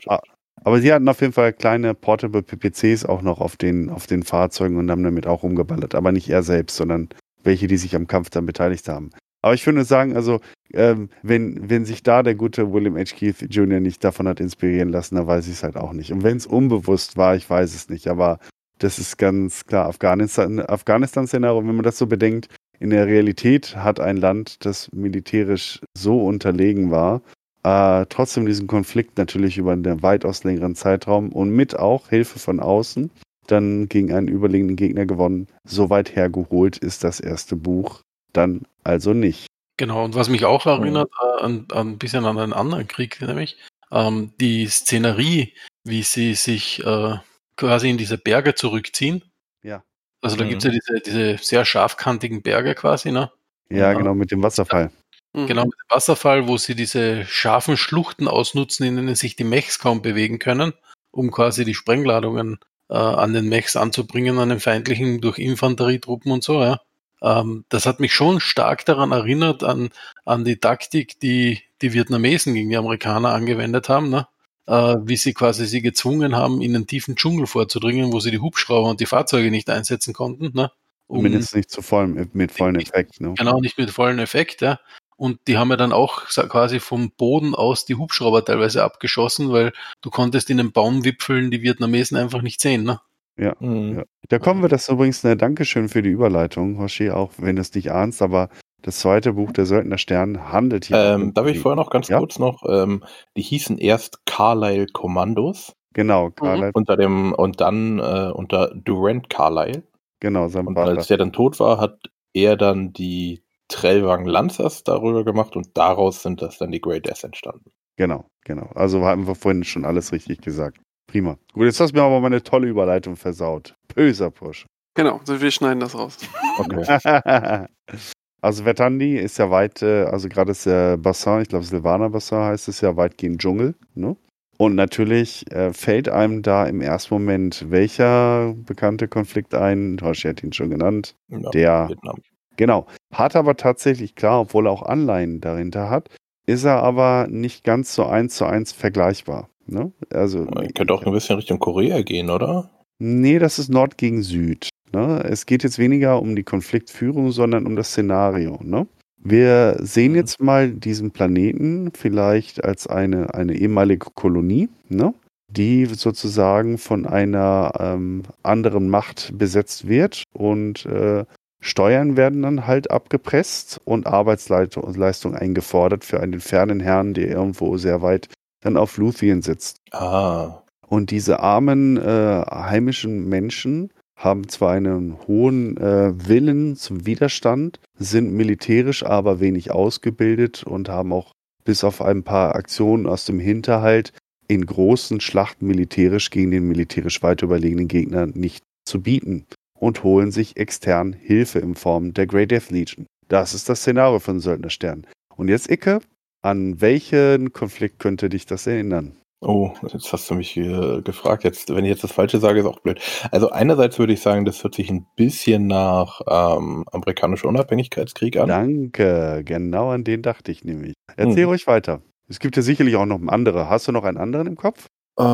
aber sie hatten auf jeden Fall kleine Portable PPCs auch noch auf den, auf den Fahrzeugen und haben damit auch rumgeballert. Aber nicht er selbst, sondern welche, die sich am Kampf dann beteiligt haben. Aber ich würde sagen, also, ähm, wenn, wenn sich da der gute William H. Keith Jr. nicht davon hat inspirieren lassen, dann weiß ich es halt auch nicht. Und wenn es unbewusst war, ich weiß es nicht. Aber das ist ganz klar Afghanistan, Afghanistan-Szenario, wenn man das so bedenkt. In der Realität hat ein Land, das militärisch so unterlegen war, äh, trotzdem diesen Konflikt natürlich über einen weitaus längeren Zeitraum und mit auch Hilfe von außen dann gegen einen überlegenen Gegner gewonnen. So weit hergeholt ist das erste Buch dann also nicht. Genau, und was mich auch erinnert äh, an, an ein bisschen an einen anderen Krieg, nämlich ähm, die Szenerie, wie sie sich äh, quasi in diese Berge zurückziehen. Ja. Also da Mhm. gibt's ja diese, diese sehr scharfkantigen Berge quasi, ne? Ja, Ja. genau, mit dem Wasserfall. Mhm. Genau, mit dem Wasserfall, wo sie diese scharfen Schluchten ausnutzen, in denen sich die Mechs kaum bewegen können, um quasi die Sprengladungen äh, an den Mechs anzubringen, an den feindlichen durch Infanterietruppen und so, ja. Ähm, das hat mich schon stark daran erinnert, an, an die Taktik, die die Vietnamesen gegen die Amerikaner angewendet haben, ne? Äh, wie sie quasi sie gezwungen haben, in den tiefen Dschungel vorzudringen, wo sie die Hubschrauber und die Fahrzeuge nicht einsetzen konnten, ne? um Zumindest nicht zu vollem, mit vollem Effekt. Ne? Genau, nicht mit vollen Effekt, ja. Und die haben ja dann auch quasi vom Boden aus die Hubschrauber teilweise abgeschossen, weil du konntest in den Baumwipfeln die Vietnamesen einfach nicht sehen, ne? Mhm. Ja. Da kommen wir, das ist übrigens eine Dankeschön für die Überleitung, Hoshi, auch wenn du es nicht ahnst, aber das zweite Buch, der Söldner Stern, handelt hier. Ähm, um darf ich vorher noch ganz Ja? kurz noch, ähm, die hießen erst Carlyle Kommandos Genau, Carlyle, unter dem und dann äh, unter Durant Carlyle. genau, sein Und Vater. als der dann tot war, hat er dann die Trellwang Lancers darüber gemacht und daraus sind das dann die Grey Death entstanden. Genau, genau. Also haben wir vorhin schon alles richtig gesagt. Prima. Gut, jetzt hast du mir aber meine tolle Überleitung versaut. Böser Push. Genau, so wir schneiden das raus. Okay. <laughs> also Vertandi ist ja weit, äh, also gerade ist der Bassin, ich glaube Silvaner Bassin heißt es ja, weitgehend Dschungel. Ne? Und natürlich äh, fällt einem da im ersten Moment welcher bekannte Konflikt ein? Hoshi hat ihn schon genannt. Ja, Der Vietnam. Genau. Hat aber tatsächlich, klar, obwohl er auch Anleihen dahinter hat, ist er aber nicht ganz so eins zu eins vergleichbar. Ne? Also, Könnte auch ein bisschen Richtung Korea gehen, oder? Nee, das ist Nord gegen Süd. Ne? Es geht jetzt weniger um die Konfliktführung, sondern um das Szenario. Ne? Wir sehen Mhm. jetzt mal diesen Planeten vielleicht als eine, eine ehemalige Kolonie, ne? die sozusagen von einer ähm, anderen Macht besetzt wird und äh, Steuern werden dann halt abgepresst und Arbeitsleistung eingefordert für einen fernen Herrn, der irgendwo sehr weit dann auf Luthien sitzt. Ah. Und diese armen äh, heimischen Menschen haben zwar einen hohen äh, Willen zum Widerstand, sind militärisch aber wenig ausgebildet und haben auch bis auf ein paar Aktionen aus dem Hinterhalt in großen Schlachten militärisch gegen den militärisch weit überlegenen Gegner nicht zu bieten und holen sich extern Hilfe in Form der Grey Death Legion. Das ist das Szenario von Söldnerstern. Und jetzt, Icke, an welchen Konflikt könnte dich das erinnern? Oh, jetzt hast du mich äh, gefragt. Jetzt, wenn ich jetzt das Falsche sage, ist auch blöd. Also einerseits würde ich sagen, das hört sich ein bisschen nach ähm, amerikanischer Unabhängigkeitskrieg an. Danke, genau an den dachte ich nämlich. Erzähl Hm. ruhig weiter. Es gibt ja sicherlich auch noch andere. Hast du noch einen anderen im Kopf? Äh,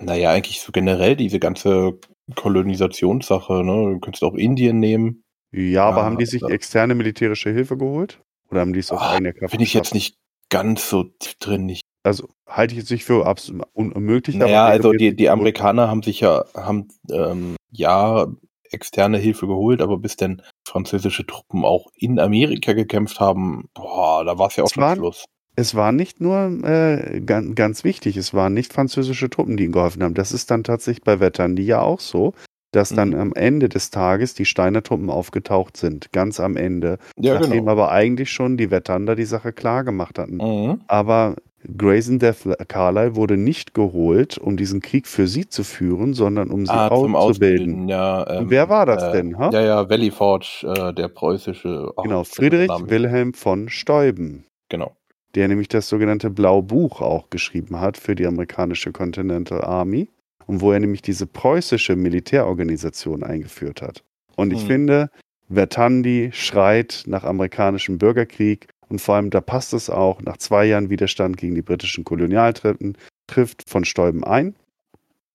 naja, eigentlich so generell diese ganze Kolonisationssache. Ne? Du könntest auch Indien nehmen. Ja, aber Ah, haben die sich ja. externe militärische Hilfe geholt? Oder haben die es auf Ah, eigene Kraft Bin ich jetzt nicht ganz so tief drin. Ich, Also halte ich jetzt nicht für absolut un unmöglich. aber- also die, die Amerikaner haben sich ja, haben ähm, ja externe Hilfe geholt, aber bis denn französische Truppen auch in Amerika gekämpft haben, boah, da war es ja auch Es schon waren- Schluss. Es war nicht nur äh, ganz, ganz wichtig, es waren nicht französische Truppen, die ihnen geholfen haben. Das ist dann tatsächlich bei Wettern ja auch so, dass dann Mhm. am Ende des Tages die Steiner Truppen aufgetaucht sind, ganz am Ende. Ja, nachdem genau. aber eigentlich schon die Wettander die Sache klar gemacht hatten. Mhm. Aber Grayson Death Carlyle wurde nicht geholt, um diesen Krieg für sie zu führen, sondern um sie Ah, auszubilden. Ja. ähm, wer war das äh, denn? Ha? Ja, ja, Valley Forge, äh, der preußische. ach, genau, Friedrich. Wilhelm von Steuben, Genau. der nämlich das sogenannte Blaue Buch auch geschrieben hat für die amerikanische Continental Army und wo er nämlich diese preußische Militärorganisation eingeführt hat. Und ich Hm. finde, Vertandi schreit nach amerikanischem Bürgerkrieg und vor allem da passt es auch, nach zwei Jahren Widerstand gegen die britischen Kolonialtruppen trifft von Steuben ein.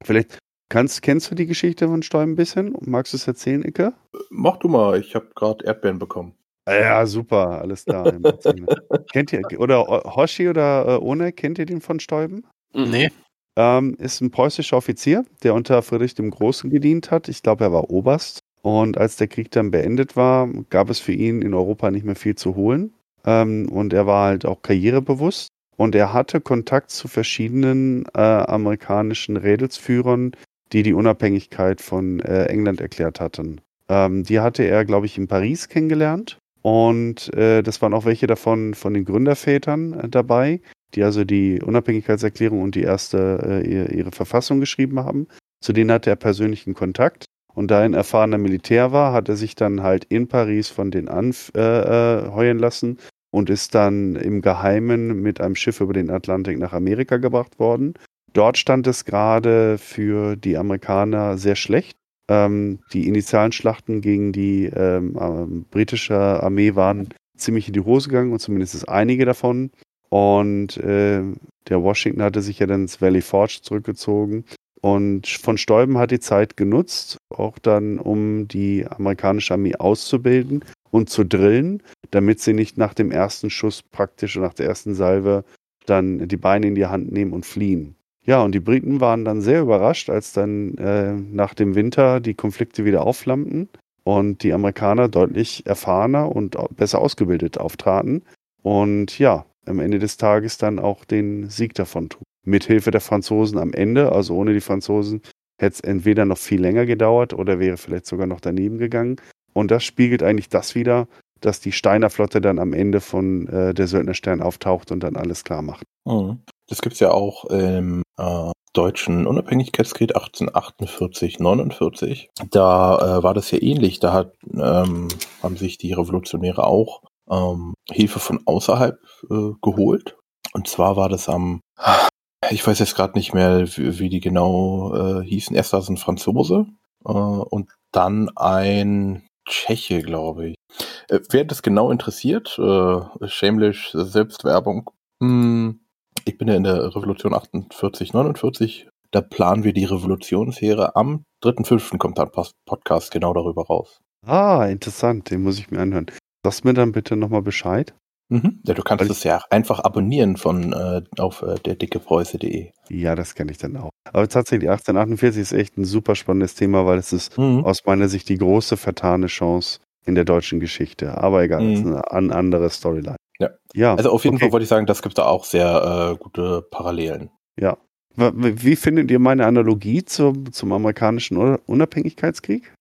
Vielleicht kannst, kennst du die Geschichte von Steuben ein bisschen? Magst du es erzählen, Icke? Mach du mal, ich habe gerade Erdbeeren bekommen. Ja, super, alles klar. <laughs> kennt ihr, oder Hoshi oder äh, One, kennt ihr den von Steuben? Nee. Ähm, ist ein preußischer Offizier, der unter Friedrich dem Großen gedient hat. Ich glaube, er war Oberst. Und als der Krieg dann beendet war, gab es für ihn in Europa nicht mehr viel zu holen. Ähm, und er war halt auch karrierebewusst. Und er hatte Kontakt zu verschiedenen äh, amerikanischen Rädelsführern, die die Unabhängigkeit von äh, England erklärt hatten. Ähm, die hatte er, glaube ich, in Paris kennengelernt. Und äh, das waren auch welche davon von den Gründervätern äh, dabei, die also die Unabhängigkeitserklärung und die erste äh, ihre, Verfassung geschrieben haben. Zu denen hatte er persönlichen Kontakt. Und da er ein erfahrener Militär war, hat er sich dann halt in Paris von denen anheuern lassen und ist dann im Geheimen mit einem Schiff über den Atlantik nach Amerika gebracht worden. Dort stand es gerade für die Amerikaner sehr schlecht. Ähm, die initialen Schlachten gegen die ähm, ähm, britische Armee waren ziemlich in die Hose gegangen und zumindest einige davon. Und äh, der Washington hatte sich ja dann ins Valley Forge zurückgezogen. Und von Steuben hat die Zeit genutzt, auch dann, um die amerikanische Armee auszubilden und zu drillen, damit sie nicht nach dem ersten Schuss praktisch, nach der ersten Salve, dann die Beine in die Hand nehmen und fliehen. Ja, und die Briten waren dann sehr überrascht, als dann äh, nach dem Winter die Konflikte wieder aufflammten und die Amerikaner deutlich erfahrener und besser ausgebildet auftraten. Und ja, am Ende des Tages dann auch den Sieg davon trug. Mithilfe der Franzosen am Ende, also ohne die Franzosen, hätte es entweder noch viel länger gedauert oder wäre vielleicht sogar noch daneben gegangen. Und das spiegelt eigentlich das wieder, dass die Steiner Flotte dann am Ende von äh, der Söldnerstern auftaucht und dann alles klar macht. Mhm. Das gibt's ja auch im äh, deutschen Unabhängigkeitskrieg 1848, 49. Da äh, war das ja ähnlich. Da hat, ähm, haben sich die Revolutionäre auch ähm, Hilfe von außerhalb äh, geholt. Und zwar war das am, ich weiß jetzt gerade nicht mehr, wie, wie die genau äh, hießen. Erst war es ein Franzose äh, und dann ein Tscheche, glaube ich. Äh, wer das genau interessiert, äh, shameless Selbstwerbung, mh, ich bin ja in der Revolution 48, 49. Da planen wir die Revolutionsheere. Am 3.5. kommt dann ein Podcast genau darüber raus. Ah, interessant. Den muss ich mir anhören. Sagst mir dann bitte nochmal Bescheid. Mhm. Ja, du kannst es ja einfach abonnieren von äh, auf äh, der dickepreuße.de. Ja, das kenne ich dann auch. Aber tatsächlich, 1848 ist echt ein super spannendes Thema, weil es ist Mhm. aus meiner Sicht die große vertane Chance in der deutschen Geschichte. Aber egal, das ist Mhm. eine an andere Storyline. Ja. Ja. Also auf jeden okay. Fall wollte ich sagen, das gibt da auch sehr äh, gute Parallelen. W- Wie findet ihr meine Analogie zum, zum amerikanischen Un- Unabhängigkeitskrieg?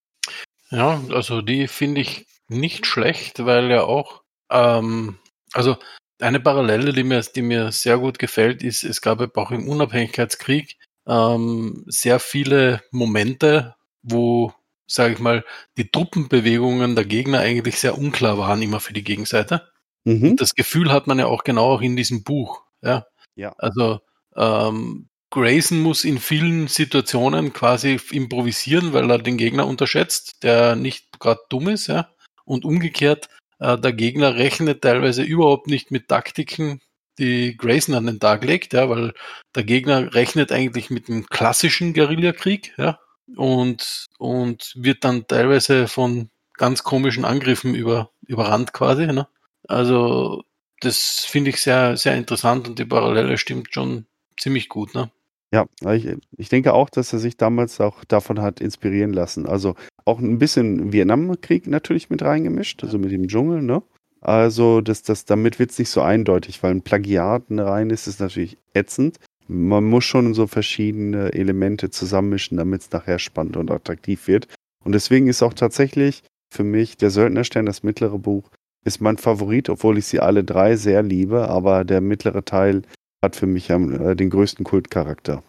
Ja, also die finde ich nicht schlecht, weil ja auch, ähm, also eine Parallele, die mir, die mir sehr gut gefällt, ist, es gab auch im Unabhängigkeitskrieg ähm, sehr viele Momente, wo, sage ich mal, die Truppenbewegungen der Gegner eigentlich sehr unklar waren, immer für die Gegenseite. Mhm. Und das Gefühl hat man ja auch genau auch in diesem Buch. Ja. Ja. Also ähm, Grayson muss in vielen Situationen quasi improvisieren, weil er den Gegner unterschätzt, der nicht gerade dumm ist, ja. Und umgekehrt, äh, der Gegner rechnet teilweise überhaupt nicht mit Taktiken, die Grayson an den Tag legt, ja, weil der Gegner rechnet eigentlich mit einem klassischen Guerillakrieg, ja, und, und wird dann teilweise von ganz komischen Angriffen über, überrannt quasi, ne? Also, das finde ich sehr, sehr interessant und die Parallele stimmt schon ziemlich gut, ne? Ja, ich, ich denke auch, dass er sich damals auch davon hat inspirieren lassen. Also auch ein bisschen Vietnamkrieg natürlich mit reingemischt, also mit dem Dschungel, ne? Also das, das, damit wird es nicht so eindeutig, weil ein Plagiat rein ist, ist natürlich ätzend. Man muss schon so verschiedene Elemente zusammenmischen, damit es nachher spannend und attraktiv wird. Und deswegen ist auch tatsächlich für mich der Söldnerstern, das mittlere Buch, ist mein Favorit, obwohl ich sie alle drei sehr liebe, aber der mittlere Teil hat für mich am, äh, den größten Kultcharakter.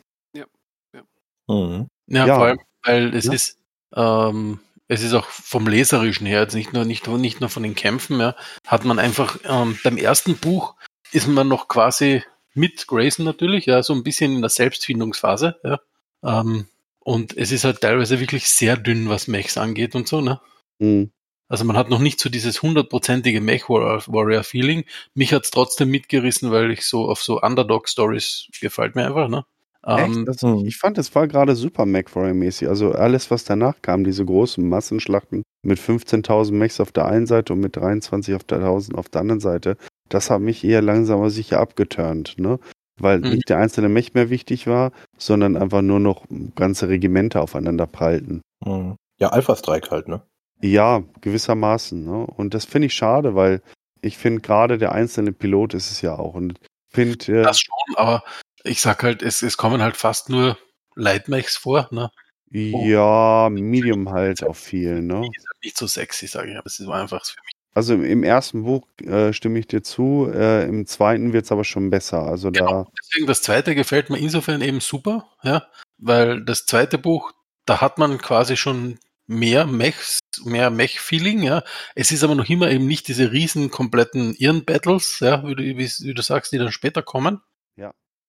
Mhm. Ja, Ja. vor allem, weil es Ja. ist, ähm, es ist auch vom Leserischen her, jetzt nicht nur, nicht, nur- nicht nur von den Kämpfen, ja, hat man einfach, ähm, beim ersten Buch ist man noch quasi mit Grayson natürlich, ja, so ein bisschen in der Selbstfindungsphase, ja. Ähm, und es ist halt teilweise wirklich sehr dünn, was Mechs angeht und so, ne? Mhm. Also man hat noch nicht so dieses hundertprozentige Mech-Warrior-Feeling. Mich hat's trotzdem mitgerissen, weil ich so auf so Underdog-Stories gefällt mir einfach, ne? Ähm, Echt? Das, Mhm. Ich fand, es war gerade super MacWarrior-mäßig. Also alles, was danach kam, diese großen Massenschlachten mit 15.000 Mechs auf der einen Seite und mit 23 auf der 1000 auf der anderen Seite, das hat mich eher langsam aber sicher abgeturnt, ne? Weil Mhm. nicht der einzelne Mech mehr wichtig war, sondern einfach nur noch ganze Regimenter aufeinander prallten. Mhm. Ja, Alpha-Strike halt, ne? Ja, gewissermaßen. Ne? Und das finde ich schade, weil ich finde gerade der einzelne Pilot ist es ja auch. Und finde, äh, Das schon, aber ich sag halt, es, es kommen halt fast nur Lightmechs vor, ne? ja, Medium halt auf viel. Ne? Nicht so sexy, sage ich. Aber es ist einfach für mich. Also im, im ersten Buch äh, stimme ich dir zu, äh, im zweiten wird es aber schon besser. Also da, Genau. Deswegen das zweite gefällt mir insofern eben super, ja, weil das zweite Buch, da hat man quasi schon mehr Mechs, mehr Mech-Feeling, ja. Es ist aber noch immer eben nicht diese riesen kompletten Irren-Battles, ja, wie wie, wie du sagst, die dann später kommen.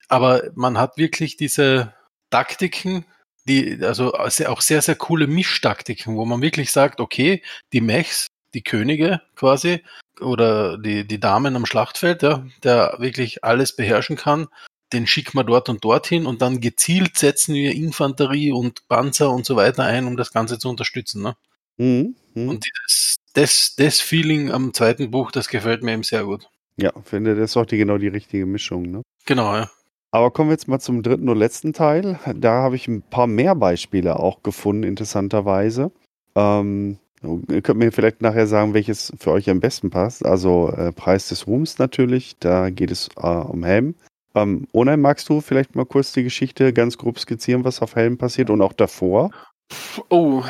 Aber man hat wirklich diese Taktiken, die, also auch sehr, sehr coole Mischtaktiken, wo man wirklich sagt, okay, die Mechs, die Könige quasi, oder die, die Damen am Schlachtfeld, ja, der wirklich alles beherrschen kann, den schicken wir dort und dorthin und dann gezielt setzen wir Infanterie und Panzer und so weiter ein, um das Ganze zu unterstützen. Ne? Mhm, mhm. Und dieses, das, das Feeling am zweiten Buch, das gefällt mir eben sehr gut. ja, finde, das ist auch die, genau die richtige Mischung. Ne? Genau, ja. Aber kommen wir jetzt mal zum dritten und letzten Teil. Da habe ich ein paar mehr Beispiele auch gefunden, interessanterweise. Ähm, ihr könnt mir vielleicht nachher sagen, welches für euch am besten passt. Also äh, Preis des Ruhms natürlich, da geht es äh, um Helm. Ähm, Onay, magst du vielleicht mal kurz die Geschichte ganz grob skizzieren, was auf Helm passiert und auch davor? Oh,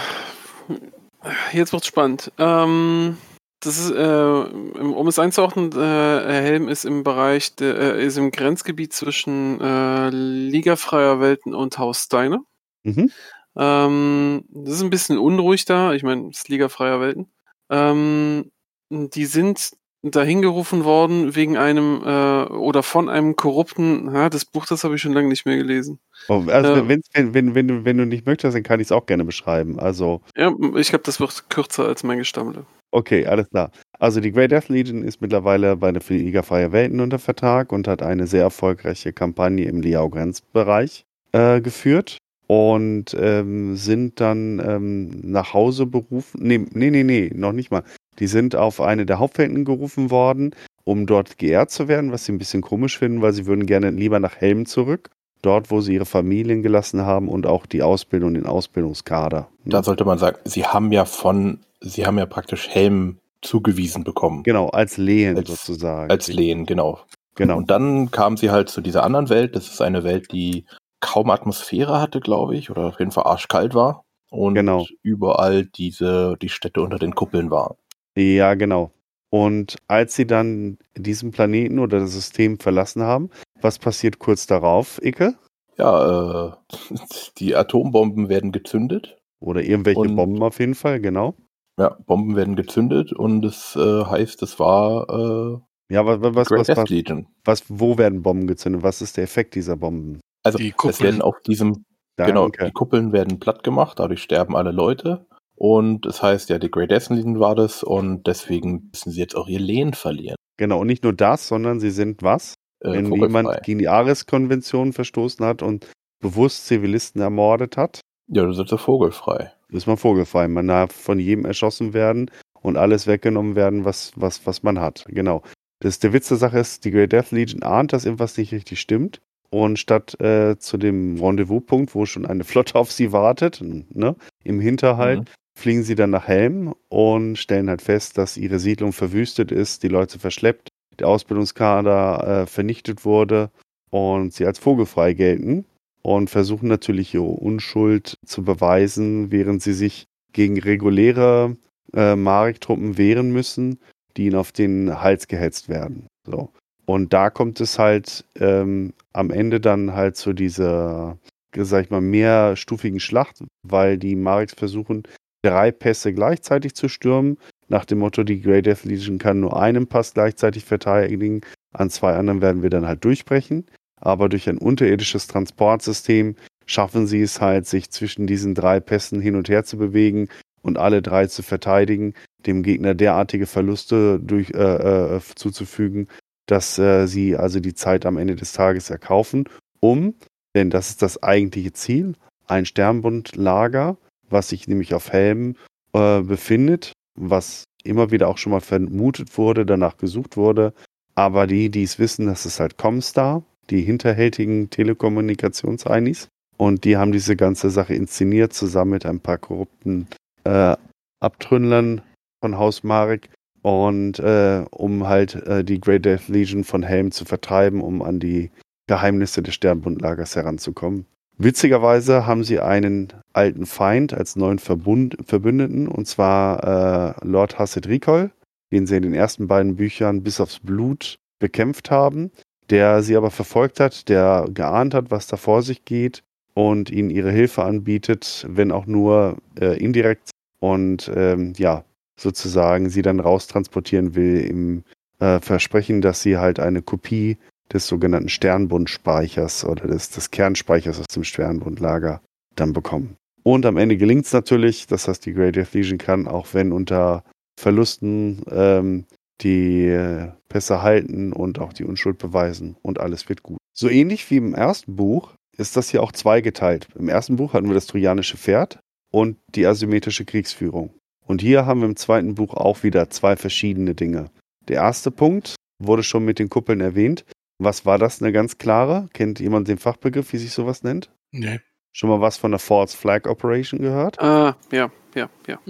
jetzt wird's spannend. Ähm, das ist, äh, um es einzuordnen, äh, Helm ist im Bereich, der, äh, ist im Grenzgebiet zwischen äh, Liga Freier Welten und Haus Steiner. Mhm. Ähm, das ist ein bisschen unruhig da. Ich meine, es ist Liga Freier Welten. Ähm, die sind dahin gerufen worden wegen einem äh, oder von einem korrupten, ja, das Buch, das habe ich schon lange nicht mehr gelesen. Oh, also Ähm. wenn, wenn, wenn, wenn, du, wenn du nicht möchtest, dann kann ich es auch gerne beschreiben. Also, Ja, ich glaube, das wird kürzer als mein Gestammle. Okay, alles klar. Also die Great Death Legion ist mittlerweile bei der Liga Freier Welten unter Vertrag und hat eine sehr erfolgreiche Kampagne im Liao-Grenzbereich äh, geführt und ähm, sind dann ähm, nach Hause berufen. Nee, nee, nee, nee, noch nicht mal. Die sind auf eine der Hauptfelden gerufen worden, um dort geehrt zu werden, was sie ein bisschen komisch finden, weil sie würden gerne lieber nach Helm zurück. Dort, wo sie ihre Familien gelassen haben und auch die Ausbildung, den Ausbildungskader. Da sollte man sagen, sie haben ja von, sie haben ja praktisch Helm zugewiesen bekommen. Genau, als Lehen Als- sozusagen. Als Lehen, genau. Genau. Und dann kam sie halt zu dieser anderen Welt. Das ist eine Welt, die kaum Atmosphäre hatte, glaube ich, oder auf jeden Fall arschkalt war. Und Genau. überall diese, die Städte unter den Kuppeln waren. Ja, genau. Und als sie dann diesen Planeten oder das System verlassen haben, was passiert kurz darauf, Icke? Ja, äh, <laughs> die Atombomben werden gezündet. Oder irgendwelche Bomben auf jeden Fall, genau. Ja, Bomben werden gezündet und es äh, heißt, es war äh, Ja, was, was, Great was, was, Legion. was, wo werden Bomben gezündet? Was ist der Effekt dieser Bomben? Also Die es Kuppeln. werden auf diesem, genau, Danke. die Kuppeln werden platt gemacht, dadurch sterben alle Leute. Und es heißt ja, die Great Legion war das und deswegen müssen sie jetzt auch ihr Lehen verlieren. Genau, und nicht nur das, sondern sie sind was? Äh, Wenn vogelfrei. jemand gegen die Ares-Konvention verstoßen hat und bewusst Zivilisten ermordet hat, Ja, du sind so vogelfrei. Ist man vogelfrei. Man darf von jedem erschossen werden und alles weggenommen werden, was, was, was man hat. Genau. Das, der Witz der Sache ist, die Great Death Legion ahnt, dass irgendwas nicht richtig stimmt. Und statt äh, zu dem Rendezvouspunkt, wo schon eine Flotte auf sie wartet, ne, im Hinterhalt, Mhm. fliegen sie dann nach Helm und stellen halt fest, dass ihre Siedlung verwüstet ist, die Leute verschleppt, der Ausbildungskader äh, vernichtet wurde und sie als vogelfrei gelten und versuchen natürlich ihre Unschuld zu beweisen, während sie sich gegen reguläre äh, Marek-Truppen wehren müssen, die ihnen auf den Hals gehetzt werden. So. Und da kommt es halt ähm, am Ende dann halt zu dieser, sag ich mal, mehrstufigen Schlacht, weil die Mareks versuchen, drei Pässe gleichzeitig zu stürmen. Nach dem Motto, die Grey Death Legion kann nur einen Pass gleichzeitig verteidigen, an zwei anderen werden wir dann halt durchbrechen. Aber durch ein unterirdisches Transportsystem schaffen sie es halt, sich zwischen diesen drei Pässen hin und her zu bewegen und alle drei zu verteidigen, dem Gegner derartige Verluste durch, äh, äh, zuzufügen, dass äh, sie also die Zeit am Ende des Tages erkaufen, um, denn das ist das eigentliche Ziel, ein Sternbundlager, was sich nämlich auf Helm äh, befindet, was immer wieder auch schon mal vermutet wurde, danach gesucht wurde. Aber die, die es wissen, das ist halt Comstar, die hinterhältigen Telekommunikations-Einis. Und die haben diese ganze Sache inszeniert, zusammen mit ein paar korrupten äh, Abtrünnlern von Haus Marek. Und äh, um halt äh, die Great Death Legion von Helm zu vertreiben, um an die Geheimnisse des Sternbundlagers heranzukommen. Witzigerweise haben sie einen alten Feind als neuen Verbund, Verbündeten, und zwar äh, Lord Hassid Rikol, den sie in den ersten beiden Büchern bis aufs Blut bekämpft haben, der sie aber verfolgt hat, der geahnt hat, was da vor sich geht und ihnen ihre Hilfe anbietet, wenn auch nur äh, indirekt und ähm, ja, sozusagen sie dann raustransportieren will im äh, Versprechen, dass sie halt eine Kopie des sogenannten Sternbundspeichers oder des, des Kernspeichers aus dem Sternbundlager dann bekommen. Und am Ende gelingt es natürlich, das heißt, die Great Death Legion kann, auch wenn unter Verlusten ähm, die Pässe halten und auch die Unschuld beweisen und alles wird gut. So ähnlich wie im ersten Buch ist das hier auch zweigeteilt. Im ersten Buch hatten wir das trojanische Pferd und die asymmetrische Kriegsführung. Und hier haben wir im zweiten Buch auch wieder zwei verschiedene Dinge. Der erste Punkt wurde schon mit den Kuppeln erwähnt. Was war das? Eine ganz klare? Kennt jemand den Fachbegriff, wie sich sowas nennt? Nee. Schon mal was von der False Flag Operation gehört? Ah, ja, ja, ja.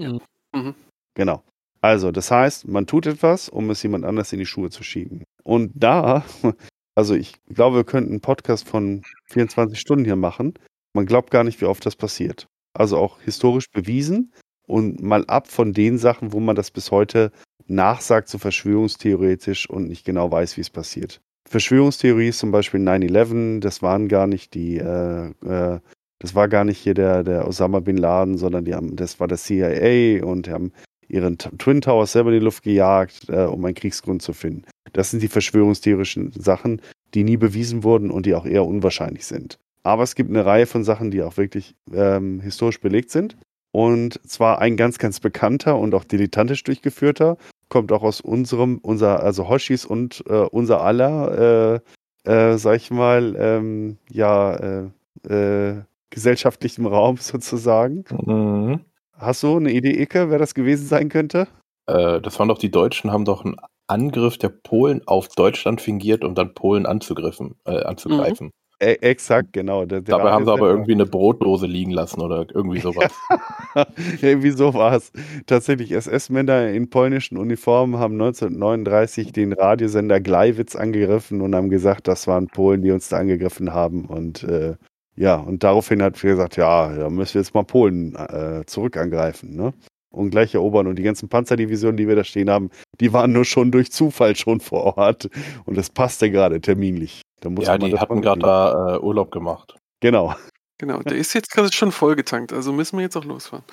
Genau. Also, das heißt, man tut etwas, um es jemand anders in die Schuhe zu schieben. Und da, <laughs> also ich glaube, wir könnten einen Podcast von 24 Stunden hier machen. Man glaubt gar nicht, wie oft das passiert. Also auch historisch bewiesen und mal ab von den Sachen, wo man das bis heute nachsagt, so verschwörungstheoretisch und nicht genau weiß, wie es passiert. Verschwörungstheorie ist zum Beispiel 9-11, das waren gar nicht die, äh, äh, das war gar nicht hier der, der Osama Bin Laden, sondern die haben, das war der CIA und die haben ihren Twin Towers selber in die Luft gejagt, äh, um einen Kriegsgrund zu finden. Das sind die verschwörungstheoretischen Sachen, die nie bewiesen wurden und die auch eher unwahrscheinlich sind. Aber es gibt eine Reihe von Sachen, die auch wirklich ähm, historisch belegt sind. Und zwar ein ganz, ganz bekannter und auch dilettantisch durchgeführter. Kommt auch aus unserem, unser, also Hoshis und äh, unser aller, äh, äh, sag ich mal, ähm, ja, äh, äh, gesellschaftlichem Raum <laughs> sozusagen. Mhm. Hast du eine Idee, Icke, wer das gewesen sein könnte? Äh, das waren doch die Deutschen, haben doch einen Angriff der Polen auf Deutschland fingiert, um dann Polen anzugriffen, äh, anzugreifen. E exakt, genau. Der, der Dabei haben sie aber irgendwie eine Brotdose liegen lassen oder irgendwie sowas. <laughs> ja, irgendwie so war es. Tatsächlich, SS-Männer in polnischen Uniformen haben 1939 den Radiosender Gleiwitz angegriffen und haben gesagt, das waren Polen, die uns da angegriffen haben. Und äh, ja, und daraufhin hat wir gesagt, ja, da müssen wir jetzt mal Polen äh, zurück angreifen, ne? Und gleich erobern. Und die ganzen Panzerdivisionen, die wir da stehen haben, die waren nur schon durch Zufall schon vor Ort. Und das passte gerade terminlich. Da muss ja, man die das hatten gerade da äh, Urlaub gemacht. Genau. Genau, der ist jetzt gerade schon vollgetankt, also müssen wir jetzt auch losfahren.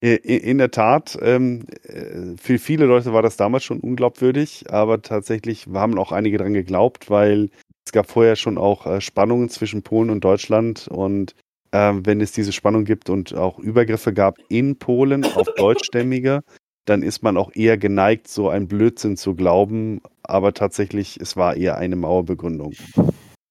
In der Tat, ähm, äh, für viele Leute war das damals schon unglaubwürdig, aber tatsächlich haben auch einige dran geglaubt, weil es gab vorher schon auch äh, Spannungen zwischen Polen und Deutschland und ähm, wenn es diese Spannung gibt und auch Übergriffe gab in Polen auf Deutschstämmige, dann ist man auch eher geneigt, so ein Blödsinn zu glauben, aber tatsächlich, es war eher eine Mauerbegründung.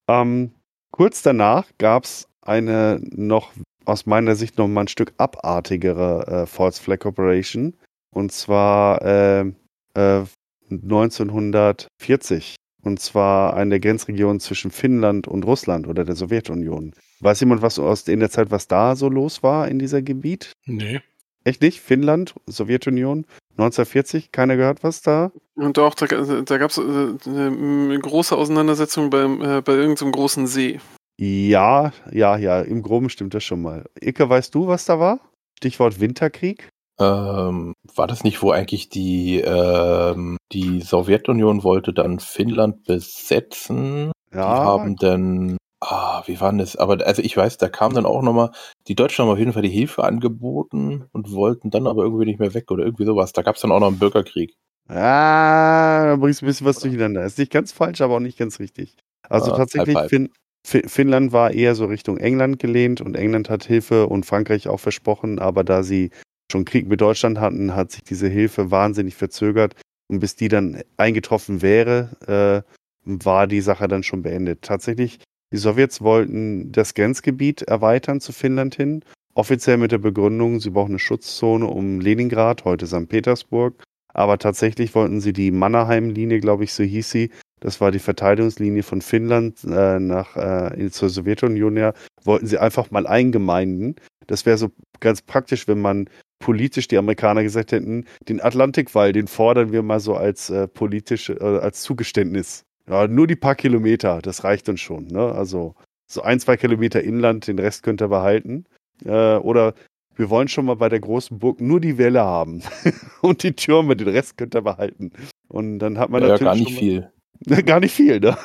Ähm, kurz danach gab es eine noch aus meiner Sicht noch mal ein Stück abartigere äh, False Flag Operation. Und zwar äh, äh, 1940. Und zwar an der Grenzregion zwischen Finnland und Russland oder der Sowjetunion. Weiß jemand was aus in der Zeit, was da so los war in dieser Gebiet? Nee. Echt nicht? Finnland, Sowjetunion, 1940? Keiner gehört was da? Und auch, da, da gab es äh, eine große Auseinandersetzung beim, äh, bei irgendeinem großen See. Ja, ja, ja, im Groben stimmt das schon mal. Icke, weißt du, was da war? Stichwort Winterkrieg? Ähm, war das nicht, wo eigentlich die, ähm, die Sowjetunion wollte dann Finnland besetzen? Die Ja, haben dann, ah, wie war denn das? Aber also ich weiß, da kam dann auch nochmal, die Deutschen haben auf jeden Fall die Hilfe angeboten und wollten dann aber irgendwie nicht mehr weg oder irgendwie sowas. Da gab es dann auch noch einen Bürgerkrieg. Ah, da bringst du ein bisschen was durcheinander. Ist nicht ganz falsch, aber auch nicht ganz richtig. Also Ah, tatsächlich, halb, halb. Fin Fi- Finnland war eher so Richtung England gelehnt und England hat Hilfe und Frankreich auch versprochen, aber da sie schon Krieg mit Deutschland hatten, hat sich diese Hilfe wahnsinnig verzögert und bis die dann eingetroffen wäre, äh, war die Sache dann schon beendet. Tatsächlich, die Sowjets wollten das Grenzgebiet erweitern zu Finnland hin, offiziell mit der Begründung, sie brauchen eine Schutzzone um Leningrad, heute St. Petersburg, aber tatsächlich wollten sie die Mannerheim-Linie, glaube ich, so hieß sie. Das war die Verteidigungslinie von Finnland äh, nach äh, zur Sowjetunion her. Wollten sie einfach mal eingemeinden. Das wäre so ganz praktisch, wenn man politisch die Amerikaner gesagt hätten, den Atlantikwall, den fordern wir mal so als äh, politische, äh, als Zugeständnis. Ja, nur die paar Kilometer, das reicht uns schon. Ne? Also so ein, zwei Kilometer Inland, den Rest könnt ihr behalten. Äh, oder wir wollen schon mal bei der großen Burg nur die Welle haben <laughs> und die Türme, den Rest könnt ihr behalten. Und dann hat man Ja, natürlich gar nicht viel. Mal, <laughs> gar nicht viel, ne?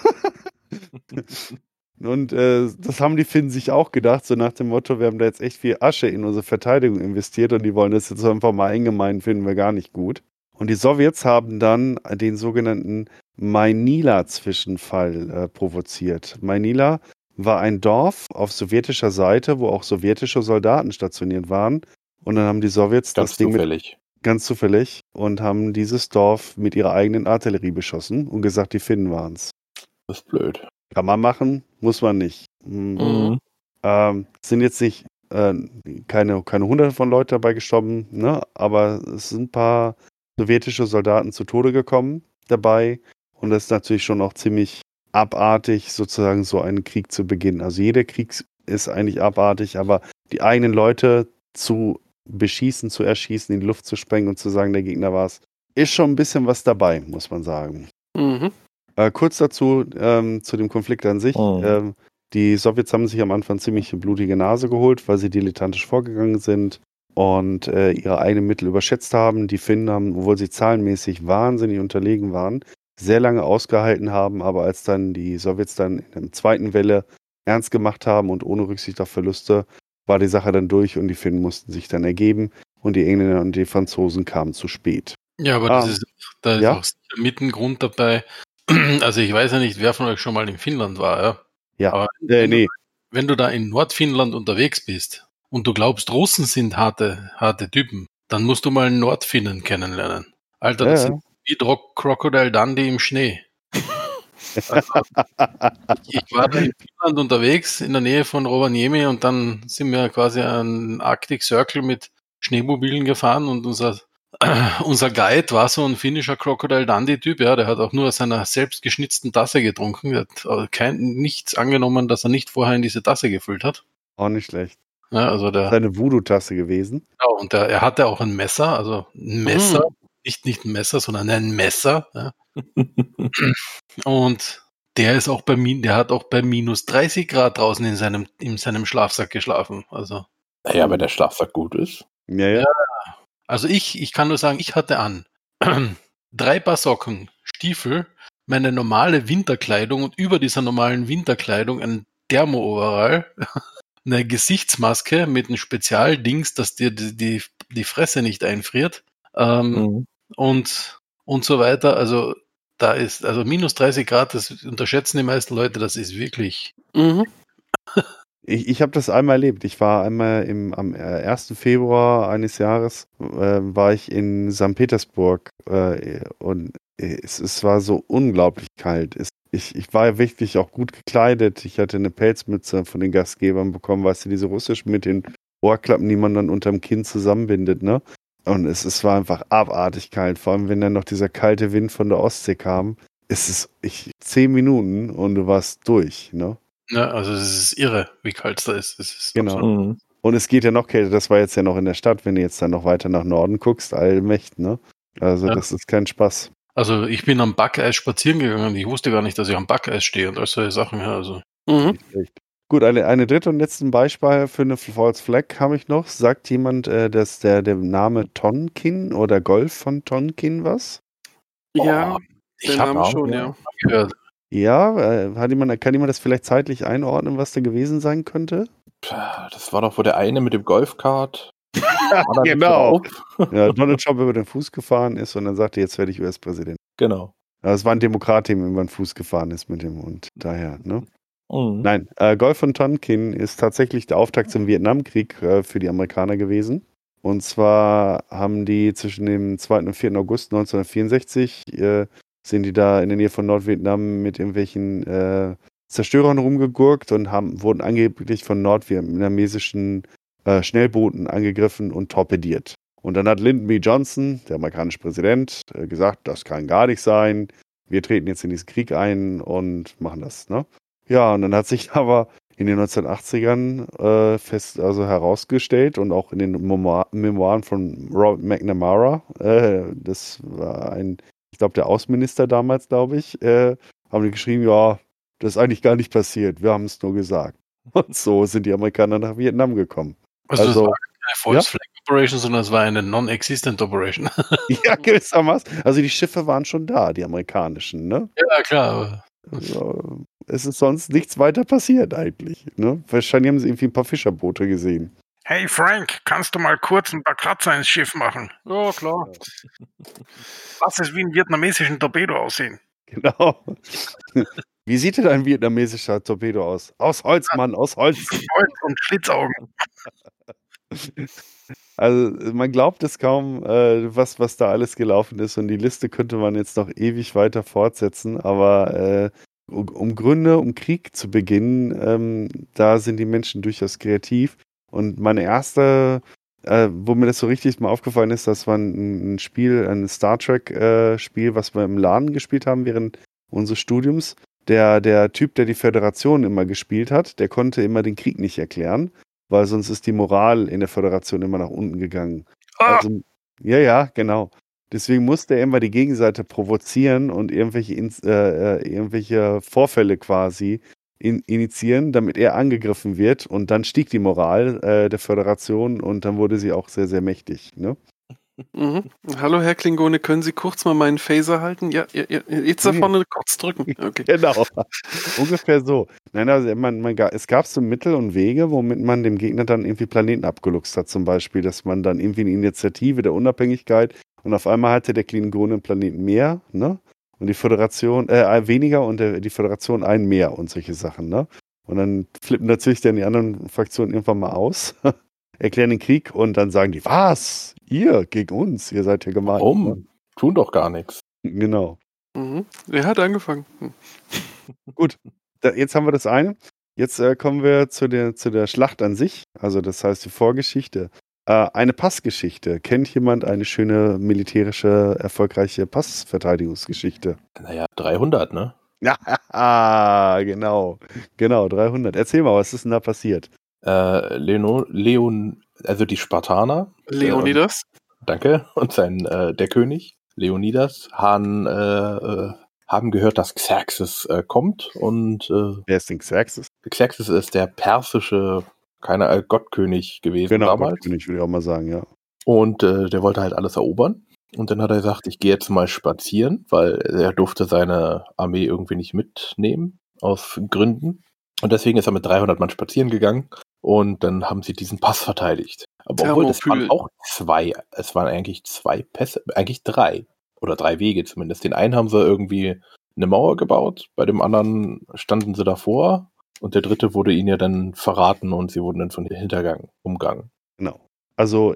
<laughs> Und äh, das haben die Finnen sich auch gedacht, so nach dem Motto, wir haben da jetzt echt viel Asche in unsere Verteidigung investiert und die wollen das jetzt einfach mal eingemein, finden wir gar nicht gut. Und die Sowjets haben dann den sogenannten Mainila-Zwischenfall äh, provoziert. Mainila war ein Dorf auf sowjetischer Seite, wo auch sowjetische Soldaten stationiert waren. Und dann haben die Sowjets Ganz das Ding mit, zufällig. ganz zufällig und haben dieses Dorf mit ihrer eigenen Artillerie beschossen und gesagt, die Finnen waren's. Das ist blöd. Kann man machen, muss man nicht. Hm. Mhm. Ähm, es sind jetzt nicht äh, keine, keine hunderte von Leuten dabei gestorben, ne? aber es sind ein paar sowjetische Soldaten zu Tode gekommen dabei. Und das ist natürlich schon auch ziemlich abartig, sozusagen so einen Krieg zu beginnen. Also jeder Krieg ist eigentlich abartig, aber die eigenen Leute zu beschießen, zu erschießen, in die Luft zu sprengen und zu sagen, der Gegner war es, ist schon ein bisschen was dabei, muss man sagen. Mhm. Äh, kurz dazu, ähm, zu dem Konflikt an sich. Mhm. Ähm, die Sowjets haben sich am Anfang ziemlich eine blutige Nase geholt, weil sie dilettantisch vorgegangen sind und äh, ihre eigenen Mittel überschätzt haben. Die Finnen haben, obwohl sie zahlenmäßig wahnsinnig unterlegen waren, sehr lange ausgehalten haben, aber als dann die Sowjets dann in der zweiten Welle ernst gemacht haben und ohne Rücksicht auf Verluste, war die Sache dann durch und die Finnen mussten sich dann ergeben und die Engländer und die Franzosen kamen zu spät. Ja, aber Ah. das ist, da ist Ja. auch sicher mit ein Grund dabei. <clears throat> Also ich weiß ja nicht, wer von euch schon mal in Finnland war, ja. Ja, Aber Äh, nee, wenn du da in Nordfinnland unterwegs bist, und du glaubst, Russen sind harte, harte Typen, dann musst du mal einen Nordfinnen kennenlernen. Alter, das Ja, sind wie Dro- Crocodile Dundee im Schnee. <laughs> Ich war da in Finnland unterwegs, in der Nähe von Rovaniemi und dann sind wir quasi an Arctic Circle mit Schneemobilen gefahren und unser, <clears throat> unser Guide war so ein finnischer Crocodile Dundee-Typ, ja, der hat auch nur aus seiner selbst geschnitzten Tasse getrunken, der hat kein, nichts angenommen, dass er nicht vorher in diese Tasse gefüllt hat. Auch nicht schlecht. Ja, also der, Seine Voodoo-Tasse gewesen. Genau, und der, er hatte auch ein Messer, also ein Messer, nicht, nicht ein Messer, sondern ein Messer. Ja. <laughs> und der ist auch bei der hat auch bei minus 30 Grad draußen in seinem, in seinem Schlafsack geschlafen. Also, Naja, wenn der Schlafsack gut ist. Ja, ja. Also ich, ich kann nur sagen, ich hatte an <clears throat> drei Paar Socken, Stiefel, meine normale Winterkleidung und über dieser normalen Winterkleidung ein Thermo-Overall, <laughs> eine Gesichtsmaske mit einem Spezialdings, dass dir die, die, die Fresse nicht einfriert. Ähm, Mhm. und, und so weiter. Also da ist, also minus 30 Grad, das unterschätzen die meisten Leute, das ist wirklich. Mhm. <laughs> Ich, ich habe das einmal erlebt. Ich war einmal im, am äh, 1. Februar eines Jahres, äh, war ich in St. Petersburg äh, und es, es war so unglaublich kalt. Es, ich, ich war wirklich auch gut gekleidet. Ich hatte eine Pelzmütze von den Gastgebern bekommen, weißt du, diese russischen mit den Ohrklappen, die man dann unterm Kinn zusammenbindet, ne? Und es, es war einfach abartig kalt, vor allem wenn dann noch dieser kalte Wind von der Ostsee kam. Es ist ich, zehn Minuten und du warst durch, ne? Ne, also es ist irre, wie kalt es da ist. Es ist Genau. absolut- Mhm. Und es geht ja noch kälter, das war jetzt ja noch in der Stadt, wenn du jetzt dann noch weiter nach Norden guckst, allmächt, ne? Also Ja. das ist kein Spaß. Also ich bin am Backeis spazieren gegangen. Ich wusste gar nicht, dass ich am Backeis stehe und all solche Sachen. Ja, also Mhm. Gut, eine, eine dritte und letzten Beispiel für eine False Flag habe ich noch. Sagt jemand, äh, dass der, der Name Tonkin oder Golf von Tonkin was? Ja, ich den habe Namen schon, ja. ja. Ja, äh, hat jemand, kann jemand das vielleicht zeitlich einordnen, was da gewesen sein könnte? Das war doch wohl der eine mit dem Golfkart. <laughs> Genau. Ja, Donald Trump über den Fuß gefahren ist und dann sagte, jetzt werde ich US-Präsident. Genau. Ja, Es war ein Demokrat, dem über den Fuß gefahren ist mit dem und daher, ne? Mhm. Nein, äh, Golf von Tonkin ist tatsächlich der Auftakt zum Vietnamkrieg äh, für die Amerikaner gewesen. Und zwar haben die zwischen dem 2. und 4. August 1964 äh, sind die da in der Nähe von Nordvietnam mit irgendwelchen äh, Zerstörern rumgegurkt und haben, wurden angeblich von nordvietnamesischen äh, Schnellbooten angegriffen und torpediert. Und dann hat Lyndon B. Johnson, der amerikanische Präsident, äh, gesagt, das kann gar nicht sein. Wir treten jetzt in diesen Krieg ein und machen das. Ne? Ja, und dann hat sich <laughs> aber in den 1980ern äh, fest also herausgestellt und auch in den Memoir Memoiren von Robert McNamara, äh, das war ein, glaube, der Außenminister damals, glaube ich, äh, haben die geschrieben, ja, das ist eigentlich gar nicht passiert, wir haben es nur gesagt. <laughs> Und so sind die Amerikaner nach Vietnam gekommen. Also, das Also, war keine False Flag Operation, sondern es war eine Non-Existent Operation. <laughs> ja, gewissermaßen. Also die Schiffe waren schon da, die amerikanischen, ne? ja, klar. Also, es ist sonst nichts weiter passiert eigentlich. Ne? Wahrscheinlich haben sie irgendwie ein paar Fischerboote gesehen. Hey Frank, kannst du mal kurz ein paar Kratzer ins Schiff machen? Ja, klar. <laughs> Lass es wie einen vietnamesischen Torpedo aussehen. Genau. <laughs> Wie sieht denn ein vietnamesischer Torpedo aus? Aus Holz, Mann, aus Holz. Gold und Schlitzaugen. <laughs> Also man glaubt es kaum, äh, was, was da alles gelaufen ist. Und die Liste könnte man jetzt noch ewig weiter fortsetzen. Aber äh, um, um Gründe, um Krieg zu beginnen, ähm, da sind die Menschen durchaus kreativ. Und meine erste, äh, wo mir das so richtig mal aufgefallen ist, das war ein, ein Spiel, ein Star Trek-Spiel, was wir im Laden gespielt haben während unseres Studiums. Der, der Typ, der die Föderation immer gespielt hat, der konnte immer den Krieg nicht erklären weil sonst ist die Moral in der Föderation immer nach unten gegangen. Ah, Also, ja, ja, genau. Deswegen musste er immer die Gegenseite provozieren und irgendwelche, äh, äh, irgendwelche Vorfälle quasi in, initiieren, damit er angegriffen wird. Und dann stieg die Moral äh, der Föderation und dann wurde sie auch sehr, sehr mächtig. Ne? Mhm. Hallo Herr Klingone, können Sie kurz mal meinen Phaser halten? Ja, ja, ja jetzt da Nee. vorne kurz drücken. <laughs> Okay. Genau. <laughs> Ungefähr so. Nein, also man, man, es gab so Mittel und Wege, womit man dem Gegner dann irgendwie Planeten abgeluchst hat, zum Beispiel, dass man dann irgendwie eine Initiative der Unabhängigkeit und auf einmal hatte der Klingone einen Planeten mehr, ne? Und die Föderation, äh, weniger und der, die Föderation einen mehr und solche Sachen, ne? Und dann flippen natürlich dann die anderen Fraktionen irgendwann mal aus. <laughs> erklären den Krieg und dann sagen die, was? Ihr gegen uns? Ihr seid ja gemein. Warum? Tun doch gar nichts. Genau. Mhm. Er hat angefangen. Hm. <laughs> Da, jetzt haben wir das eine. Jetzt äh, kommen wir zu der, zu der Schlacht an sich. Also das heißt die Vorgeschichte. Äh, eine Passgeschichte. Kennt jemand eine schöne militärische, erfolgreiche Passverteidigungsgeschichte? Naja, 300, ne? Ja, <laughs> genau. Genau, 300. Erzähl mal, was ist denn da passiert? Äh, Leon, Leon, also die Spartaner. Leonidas? Äh, danke. Und sein, äh, der König, Leonidas, haben, äh, äh, haben gehört, dass Xerxes äh, kommt. Und äh, Wer ist denn Xerxes? Xerxes ist der persische, keine äh, Gottkönig gewesen Genau, damals. Gottkönig, würde ich auch mal sagen, ja. Und äh, der wollte halt alles erobern. Und dann hat er gesagt, ich gehe jetzt mal spazieren, weil er durfte seine Armee irgendwie nicht mitnehmen, aus Gründen. Und deswegen ist er mit 300 Mann spazieren gegangen. Und dann haben sie diesen Pass verteidigt. Aber obwohl, es waren auch zwei, es waren eigentlich zwei Pässe, eigentlich drei. Oder drei Wege zumindest. Den einen haben sie irgendwie eine Mauer gebaut, bei dem anderen standen sie davor. Und der dritte wurde ihnen ja dann verraten und sie wurden dann von Hintergang umgangen. Genau. Also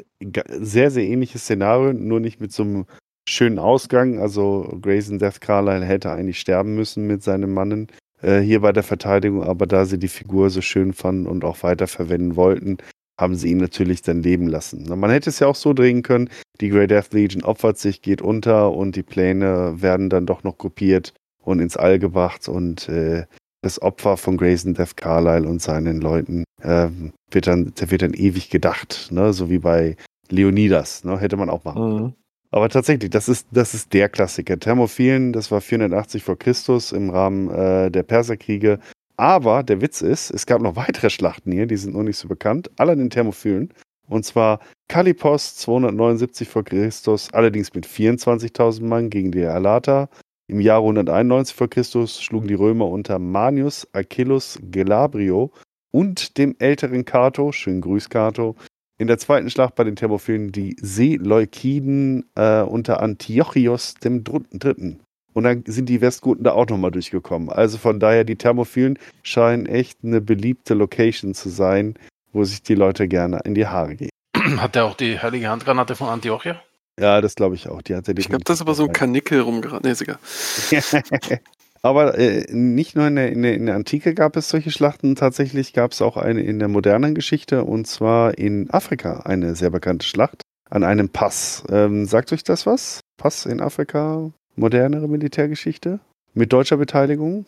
sehr, sehr ähnliches Szenario, nur nicht mit so einem schönen Ausgang. Also Grayson Death Carlyle hätte eigentlich sterben müssen mit seinem Mannen äh, hier bei der Verteidigung, aber da sie die Figur so schön fanden und auch weiterverwenden wollten, haben sie ihn natürlich dann leben lassen. Man hätte es ja auch so drehen können, die Grey Death Legion opfert sich, geht unter und die Pläne werden dann doch noch kopiert und ins All gebracht und äh, das Opfer von Grayson Death Carlyle und seinen Leuten ähm, wird, dann, wird dann ewig gedacht, ne? so wie bei Leonidas, ne? hätte man auch machen Mhm. aber tatsächlich, das ist, das ist der Klassiker. Thermophilen, das war 480 vor Christus im Rahmen äh, der Perserkriege. Aber der Witz ist, es gab noch weitere Schlachten hier, die sind noch nicht so bekannt, alle an den Thermophilen. Und zwar Kalipos 279 vor Christus, allerdings mit 24.000 Mann gegen die Alata. Im Jahre 191 vor Christus schlugen die Römer unter Manius Achillus Gelabrio und dem älteren Cato, schönen Grüß Cato, in der zweiten Schlacht bei den Thermophilen die Seleukiden äh, unter Antiochios dem Dr- Dritten. Und dann sind die Westgoten da auch nochmal durchgekommen. Also von daher, die Thermophilen scheinen echt eine beliebte Location zu sein, wo sich die Leute gerne in die Haare gehen. Hat er auch die heilige Handgranate von Antiochia? Ja, das glaube ich auch. Die hat er Ich glaube, das ist aber so ein Kanickel rumgerannt. Nee, ist egal. <laughs> Aber äh, nicht nur in der, in, der, in der Antike gab es solche Schlachten, tatsächlich gab es auch eine in der modernen Geschichte und zwar in Afrika eine sehr bekannte Schlacht an einem Pass. Ähm, sagt euch das was? Pass in Afrika, modernere Militärgeschichte mit deutscher Beteiligung?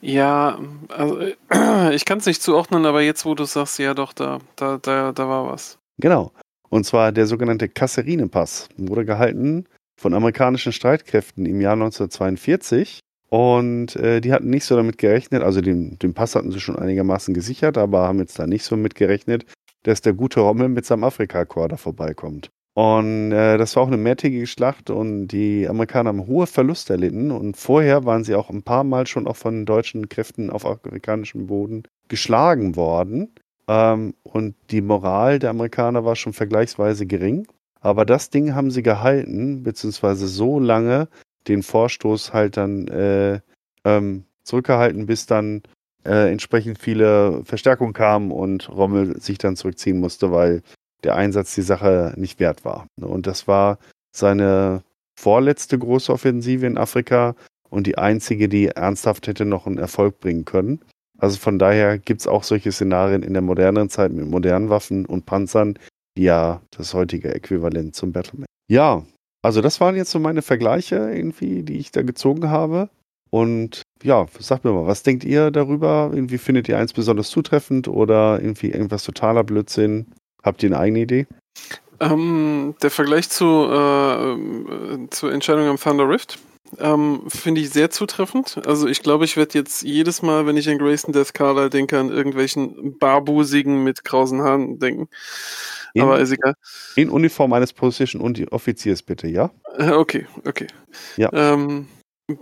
Ja, also, <clears throat> ich kann es nicht zuordnen, aber jetzt, wo du sagst, ja doch, da, da, da, da war was. Genau. Und zwar der sogenannte Kasserine-Pass wurde gehalten von amerikanischen Streitkräften im Jahr 1942. Und äh, die hatten nicht so damit gerechnet, also den, den Pass hatten sie schon einigermaßen gesichert, aber haben jetzt da nicht so mit gerechnet, dass der gute Rommel mit seinem Afrika-Korps da vorbeikommt. Und äh, das war auch eine mehrtägige Schlacht und die Amerikaner haben hohe Verluste erlitten. Und vorher waren sie auch ein paar Mal schon auch von deutschen Kräften auf afrikanischem Boden geschlagen worden. Ähm, und die Moral der Amerikaner war schon vergleichsweise gering. Aber das Ding haben sie gehalten, beziehungsweise so lange den Vorstoß halt dann äh, ähm, zurückgehalten, bis dann äh, entsprechend viele Verstärkungen kamen und Rommel sich dann zurückziehen musste, weil der Einsatz die Sache nicht wert war. Und das war seine vorletzte große Offensive in Afrika und die einzige, die ernsthaft hätte noch einen Erfolg bringen können. Also von daher gibt es auch solche Szenarien in der moderneren Zeit mit modernen Waffen und Panzern, die ja das heutige Äquivalent zum Battleman. Ja, also das waren jetzt so meine Vergleiche irgendwie, die ich da gezogen habe. Und ja, sagt mir mal, was denkt ihr darüber? Irgendwie findet ihr eins besonders zutreffend oder irgendwie irgendwas totaler Blödsinn? Habt ihr eine eigene Idee? Ähm, der Vergleich zu, äh, äh, zur Entscheidung am Thunder Rift ähm, finde ich sehr zutreffend. Also ich glaube, ich werde jetzt jedes Mal, wenn ich an Grayson Death Carlyle denke, an irgendwelchen Barbusigen mit krausen Haaren denken. In, Aber ist egal. in Uniform eines Position und Offiziers bitte, ja? Äh, Okay, okay. Ja. Ähm,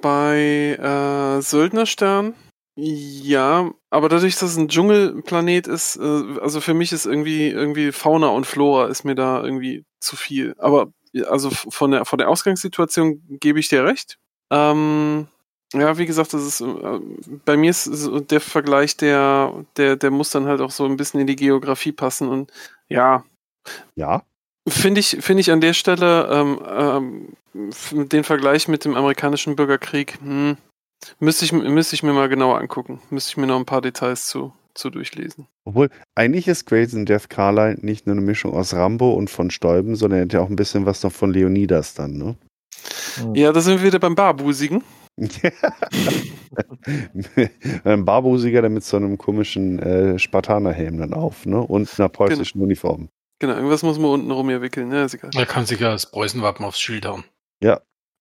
bei äh, Söldnerstern, ja, aber dadurch, dass es ein Dschungelplanet ist, äh, also für mich ist irgendwie, irgendwie Fauna und Flora ist mir da irgendwie zu viel. Aber also von der, von der Ausgangssituation gebe ich dir recht. Ähm, Ja, wie gesagt, das ist äh, bei mir ist der Vergleich, der, der, der muss dann halt auch so ein bisschen in die Geografie passen und ja, Ja, finde ich, finde ich an der Stelle ähm, ähm, den Vergleich mit dem amerikanischen Bürgerkrieg, hm, müsste ich, müsste ich mir mal genauer angucken. Müsste ich mir noch ein paar Details zu, zu durchlesen. obwohl eigentlich ist Grayson Death Carlyle nicht nur eine Mischung aus Rambo und von Stäuben, sondern er hat ja auch ein bisschen was noch von Leonidas dann, ne? Ja, da sind wir wieder beim Barbusigen. <laughs> Ein Barbusiger, der mit so einem komischen äh, Spartanerhelm dann auf, ne? Und einer preußischen Uniform. Genau, irgendwas muss man unten rum hier wickeln, ja, ist egal. Er kann sich ja das Preußenwappen aufs Schild hauen.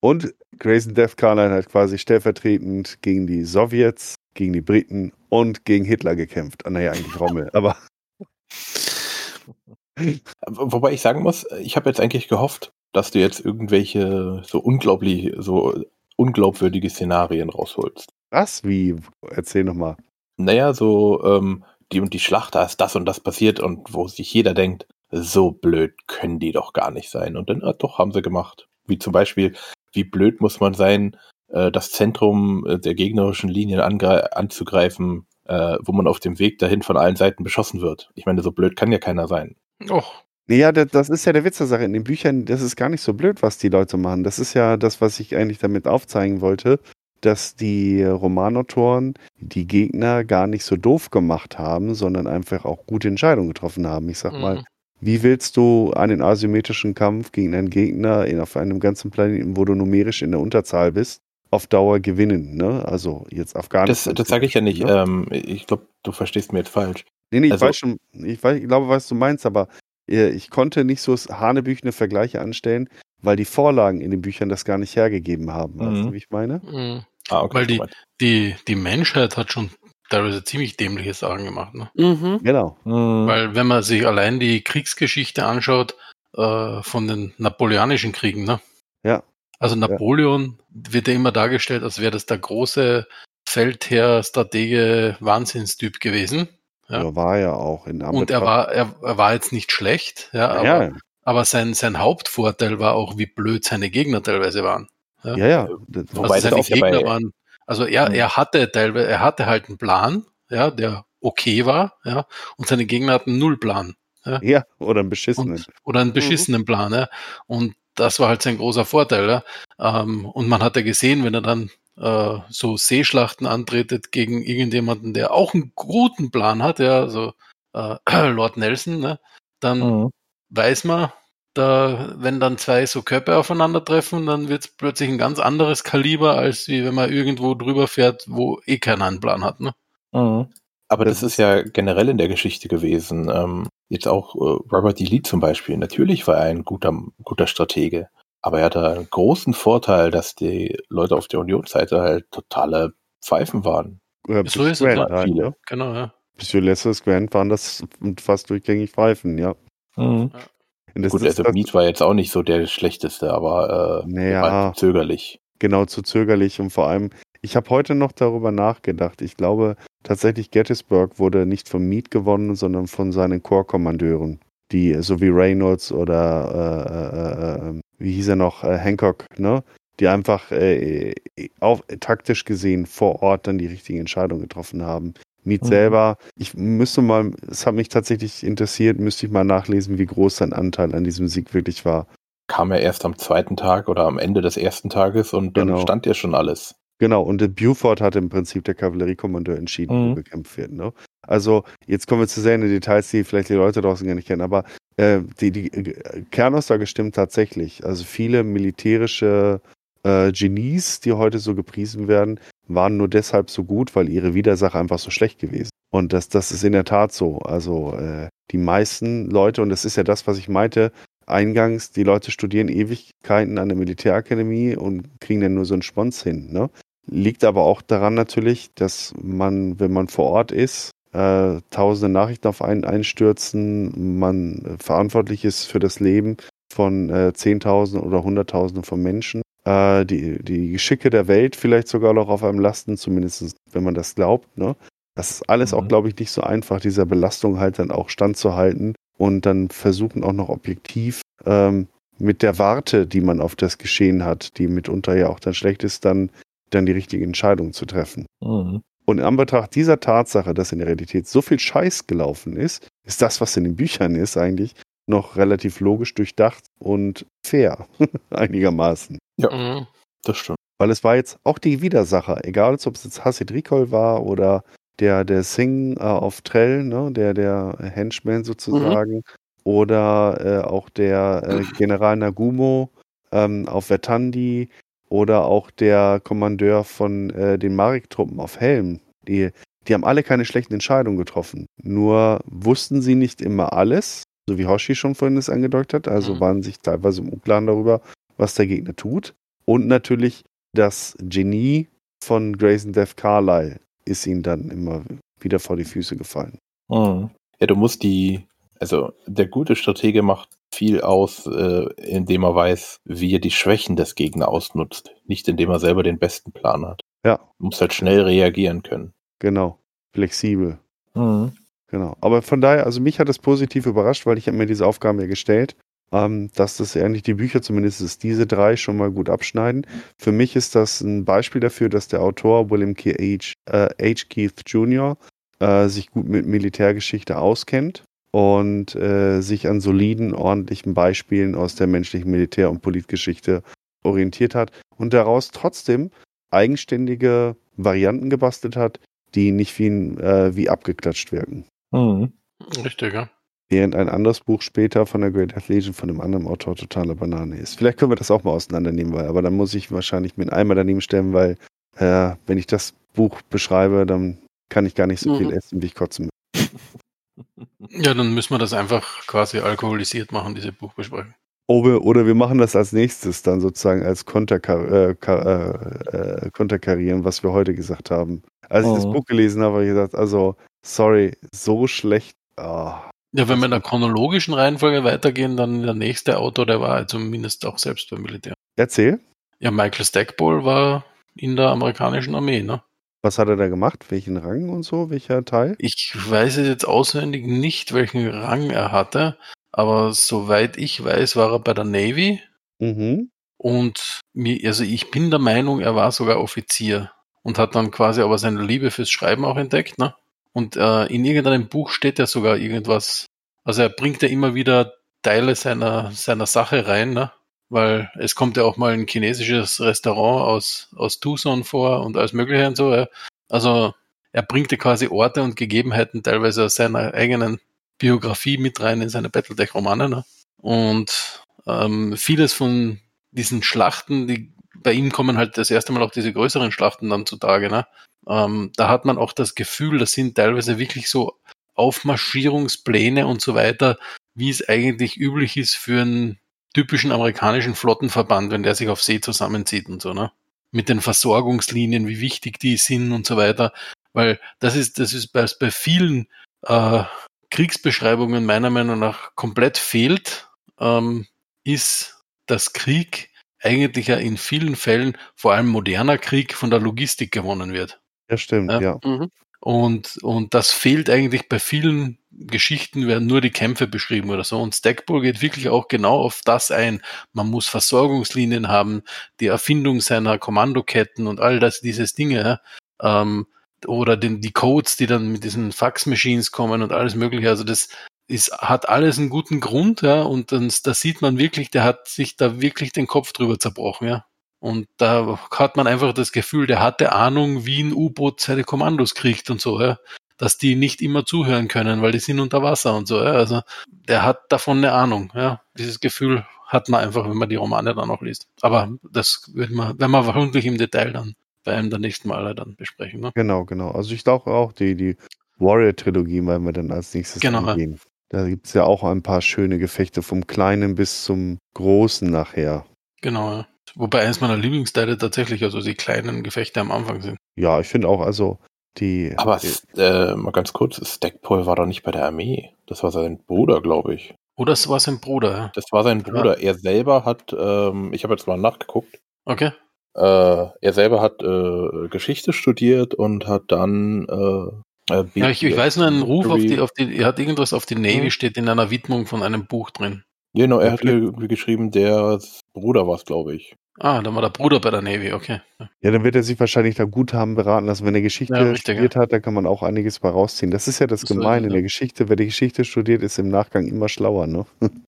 Und Grayson Death Carlyle hat quasi stellvertretend gegen die Sowjets, gegen die Briten und gegen Hitler gekämpft. Ah, naja, eigentlich Rommel. <laughs> Aber Wobei ich sagen muss, ich habe jetzt eigentlich gehofft, dass du jetzt irgendwelche so unglaublich, so unglaubwürdige Szenarien rausholst. was? Wie? Erzähl nochmal. Naja, so, ähm, die und die Schlacht, da ist das und das passiert und wo sich jeder denkt, so blöd können die doch gar nicht sein. Und dann, ah, doch, haben sie gemacht. Wie zum Beispiel, wie blöd muss man sein, äh, das Zentrum äh, der gegnerischen Linien anzugreifen, äh, wo man auf dem Weg dahin von allen Seiten beschossen wird. Ich meine, so blöd kann ja keiner sein. Och, Ja, das, das ist ja der Witz der Sache. In den Büchern, das ist gar nicht so blöd, was die Leute machen. Das ist ja das, was ich eigentlich damit aufzeigen wollte, dass die Romanautoren die Gegner gar nicht so doof gemacht haben, sondern einfach auch gute Entscheidungen getroffen haben. Ich sag mal, mhm. wie willst du einen asymmetrischen Kampf gegen einen Gegner in, auf einem ganzen Planeten, wo du numerisch in der Unterzahl bist, auf Dauer gewinnen? Ne? Also jetzt Das, Afghanistan. das sage ich ja nicht. Ne? Ähm, ich glaube, du verstehst mir jetzt falsch. Nee, nee, ich Also- weiß schon, ich, weiß, ich glaube, was du meinst, aber äh, ich konnte nicht so hanebüchene Vergleiche anstellen, weil die Vorlagen in den Büchern das gar nicht hergegeben haben. Weißt Mhm. du, wie ich meine? Mhm. Ah, okay. Weil die-. Die, die Menschheit hat schon teilweise ziemlich dämliche Sachen gemacht. Ne? Mhm. Genau. Hm, Weil wenn man sich allein die Kriegsgeschichte anschaut äh, von den napoleonischen Kriegen, ne? Ja. Also Napoleon wird ja immer dargestellt, als wäre das der große Feldherr, Stratege, Wahnsinnstyp gewesen. Ja. Ja. war ja auch in Und er war, er, er war jetzt nicht schlecht, ja, aber, ja, aber sein, sein Hauptvorteil war auch, wie blöd seine Gegner teilweise waren. ja, ja. Das, Wobei also seine ja Gegner waren, also er, Mhm. er hatte teilweise, er hatte halt einen Plan, ja, der okay war, ja, und seine Gegner hatten null Plan ja, oder ein beschissenen. und, oder einen beschissenen Plan, ja. Und das war halt sein großer Vorteil, ja. Ähm, und man hat ja gesehen, wenn er dann äh, so Seeschlachten antretet gegen irgendjemanden, der auch einen guten Plan hat, ja, also äh, <clears throat> Lord Nelson, ne, dann hm. weiß man, da, wenn dann zwei so Köpfe aufeinandertreffen, dann wird es plötzlich ein ganz anderes Kaliber, als wie wenn man irgendwo drüber fährt, wo eh keiner einen Plan hat. Ne? Mhm. Aber Das das, ist ja generell in der Geschichte gewesen. Ähm, jetzt auch äh, Robert E. Lee zum Beispiel. Natürlich war er ein guter, guter Stratege. Aber er hatte einen großen Vorteil, dass die Leute auf der Unionsseite halt totale Pfeifen waren. Oder So bis ist es, ja. halt, Viele. ne? Genau, ja. Bis Ulysses Grant waren das fast durchgängig Pfeifen, ja. Und das Gut, ist also das, Mead war jetzt auch nicht so der schlechteste, aber äh, Naja. er war zögerlich. genau zu zögerlich und vor allem, ich habe heute noch darüber nachgedacht. Ich glaube tatsächlich, Gettysburg wurde nicht von Meade gewonnen, sondern von seinen Korpskommandeuren, die so wie Reynolds oder äh, äh, äh, wie hieß er noch, äh, Hancock, ne? Die einfach äh, auch taktisch gesehen vor Ort dann die richtigen Entscheidungen getroffen haben. Meade Mhm. selber, ich müsste mal, es hat mich tatsächlich interessiert, müsste ich mal nachlesen, wie groß sein Anteil an diesem Sieg wirklich war. Kam er erst am zweiten Tag oder am Ende des ersten Tages und dann Genau. stand ja schon alles. Genau, und der Buford hat im Prinzip der Kavalleriekommandeur entschieden, wo Mhm. gekämpft wird. Ne? Also, jetzt kommen wir zu sehr in die Details, die vielleicht die Leute draußen gar nicht kennen, aber äh, die, die äh, Kernaussage stimmt tatsächlich. Also viele militärische äh, Genies, die heute so gepriesen werden, waren nur deshalb so gut, weil ihre Widersacher einfach so schlecht gewesen. Und das, das ist in der Tat so. Also äh, die meisten Leute, und das ist ja das, was ich meinte, eingangs, die Leute studieren Ewigkeiten an der Militärakademie und kriegen dann nur so einen Spons hin. Ne? Liegt aber auch daran natürlich, dass man, wenn man vor Ort ist, äh, tausende Nachrichten auf einen einstürzen, man verantwortlich ist für das Leben von äh, Zehntausenden oder Hunderttausenden von Menschen, äh, die, die Geschicke der Welt vielleicht sogar noch auf einem lasten, zumindest wenn man das glaubt. Ne? Das ist alles auch, Mhm. glaube ich, nicht so einfach, dieser Belastung halt dann auch standzuhalten und dann versuchen auch noch objektiv ähm, mit der Warte, die man auf das Geschehen hat, die mitunter ja auch dann schlecht ist, dann dann die richtige Entscheidung zu treffen. Mhm. Und in Anbetracht dieser Tatsache, dass in der Realität so viel Scheiß gelaufen ist, ist das, was in den Büchern ist, eigentlich noch relativ logisch durchdacht und fair, <laughs> einigermaßen. Mhm. Das stimmt. Weil es war jetzt auch die Widersacher, egal ob es jetzt Hasid Rikol war oder der, der Singh äh, auf Trell, ne, der, der Henchman sozusagen, oder äh, auch der äh, General Nagumo ähm, auf Vertandi oder auch der Kommandeur von äh, den Marik-Truppen auf Helm. Die, die haben alle keine schlechten Entscheidungen getroffen. Nur wussten sie nicht immer alles, so wie Hoshi schon vorhin es angedeutet hat, also Mhm. waren sich teilweise im Unklaren darüber, was der Gegner tut. Und natürlich das Genie von Grayson Death Carlyle ist ihnen dann immer wieder vor die Füße gefallen. Mhm. Ja, du musst die, also der gute Stratege macht viel aus, äh, indem er weiß, wie er die Schwächen des Gegners ausnutzt. Nicht indem er selber den besten Plan hat. Ja. Du musst halt schnell reagieren können. Genau. Flexibel. Mhm. Genau. Aber von daher, also mich hat das positiv überrascht, weil ich habe mir diese Aufgaben ja gestellt, ähm, dass das eigentlich die Bücher zumindest diese drei schon mal gut abschneiden. Für mich ist das ein Beispiel dafür, dass der Autor William K. H. Äh, H. Keith Jr. Äh, sich gut mit Militärgeschichte auskennt und äh, sich an soliden, ordentlichen Beispielen aus der menschlichen Militär- und Politgeschichte orientiert hat und daraus trotzdem eigenständige Varianten gebastelt hat, die nicht wie, äh, wie abgeklatscht wirken. Mhm. Richtig, ja. Während ein anderes Buch später von der Great Death Legion von einem anderen Autor totale Banane ist. Vielleicht können wir das auch mal auseinandernehmen, weil, aber dann muss ich wahrscheinlich mir einen Eimer daneben stellen, weil äh, wenn ich das Buch beschreibe, dann kann ich gar nicht so viel Mhm. essen, wie ich kotzen Ja, dann müssen wir das einfach quasi alkoholisiert machen, diese Buchbesprechung. Oder, oder wir machen das als nächstes dann sozusagen als Konterkar äh, äh, äh, Konterkarieren, was wir heute gesagt haben. Als ich das Mhm. Buch gelesen habe, habe ich gesagt, also, sorry, so schlecht. ah. Ja, wenn wir in der chronologischen Reihenfolge weitergehen, dann der nächste Autor, der war zumindest auch selbst beim Militär. Erzähl, Ja, Michael Stackpole war in der amerikanischen Armee, ne? Was hat er da gemacht? Welchen Rang und so? Welcher Teil? Ich weiß es jetzt auswendig nicht, welchen Rang er hatte, aber soweit ich weiß, war er bei der Navy Mhm. und mir, also ich bin der Meinung, er war sogar Offizier und hat dann quasi aber seine Liebe fürs Schreiben auch entdeckt, ne? Und äh, in irgendeinem Buch steht ja sogar irgendwas. Also er bringt ja immer wieder Teile seiner, seiner Sache rein, ne? Weil es kommt ja auch mal ein chinesisches Restaurant aus, aus Tucson vor und alles Mögliche und so. Ja. Also er bringt ja quasi Orte und Gegebenheiten teilweise aus seiner eigenen Biografie mit rein in seine Battletech-Romane. Ne? Und ähm, vieles von diesen Schlachten, die bei ihm kommen halt das erste Mal auch diese größeren Schlachten dann zutage. Ne? Ähm, da hat man auch das Gefühl, das sind teilweise wirklich so Aufmarschierungspläne und so weiter, wie es eigentlich üblich ist für einen typischen amerikanischen Flottenverband, wenn der sich auf See zusammenzieht und so, ne? Mit den Versorgungslinien, wie wichtig die sind und so weiter. Weil das ist, das ist bei, bei vielen äh, Kriegsbeschreibungen meiner Meinung nach komplett fehlt, ähm, ist, dass Krieg eigentlich ja in vielen Fällen, vor allem moderner Krieg, von der Logistik gewonnen wird. Ja, stimmt, Ja. ja. Mhm. Und, und das fehlt eigentlich bei vielen Geschichten, werden nur die Kämpfe beschrieben oder so. Und Stackpole geht wirklich auch genau auf das ein. Man muss Versorgungslinien haben, die Erfindung seiner Kommandoketten und all das, dieses Dinge. Ähm, oder den, die Codes, die dann mit diesen Fax-Machines kommen und alles Mögliche. Also das ist, hat alles einen guten Grund, ja. Und da sieht man wirklich, der hat sich da wirklich den Kopf drüber zerbrochen, ja. Und da hat man einfach das Gefühl, der hatte Ahnung, wie ein U-Boot seine Kommandos kriegt und so, ja. Dass die nicht immer zuhören können, weil die sind unter Wasser und so, ja. Also der hat davon eine Ahnung, ja. Dieses Gefühl hat man einfach, wenn man die Romane dann auch liest. Aber das wird man, wenn man vermutlich im Detail dann bei einem der nächsten Male dann besprechen, ne? Genau, genau. Also ich glaube auch, die, die Warrior-Trilogie werden wir dann als nächstes Genau, ja. angehen. Da gibt es ja auch ein paar schöne Gefechte vom Kleinen bis zum Großen nachher. Genau, ja. Wobei eines meiner Lieblingsteile tatsächlich also die kleinen Gefechte am Anfang sind. Ja, ich finde auch, also die. Aber äh, mal ganz kurz, Stackpole war doch nicht bei der Armee. Das war sein Bruder, glaube ich. Oder es war sein Bruder, ja. Das war sein Bruder. Er selber hat, ähm, ich habe jetzt mal nachgeguckt, Okay. äh, er selber hat äh, Geschichte studiert und hat dann äh, äh, Ja, ich, ich weiß nur einen Ruf auf die, auf die, er hat irgendwas auf die Navy, Mhm. steht in einer Widmung von einem Buch drin. Genau, er hat ge geschrieben, der Bruder war es, glaube ich. Ah, dann war der Bruder bei der Navy, okay. Ja, dann wird er sich wahrscheinlich da gut haben beraten lassen. Wenn er Geschichte Ja, richtig, studiert hat, da kann man auch einiges bei rausziehen. Das ist ja das ist Gemeine in ja. der Geschichte. Wer die Geschichte studiert, ist im Nachgang immer schlauer, ne?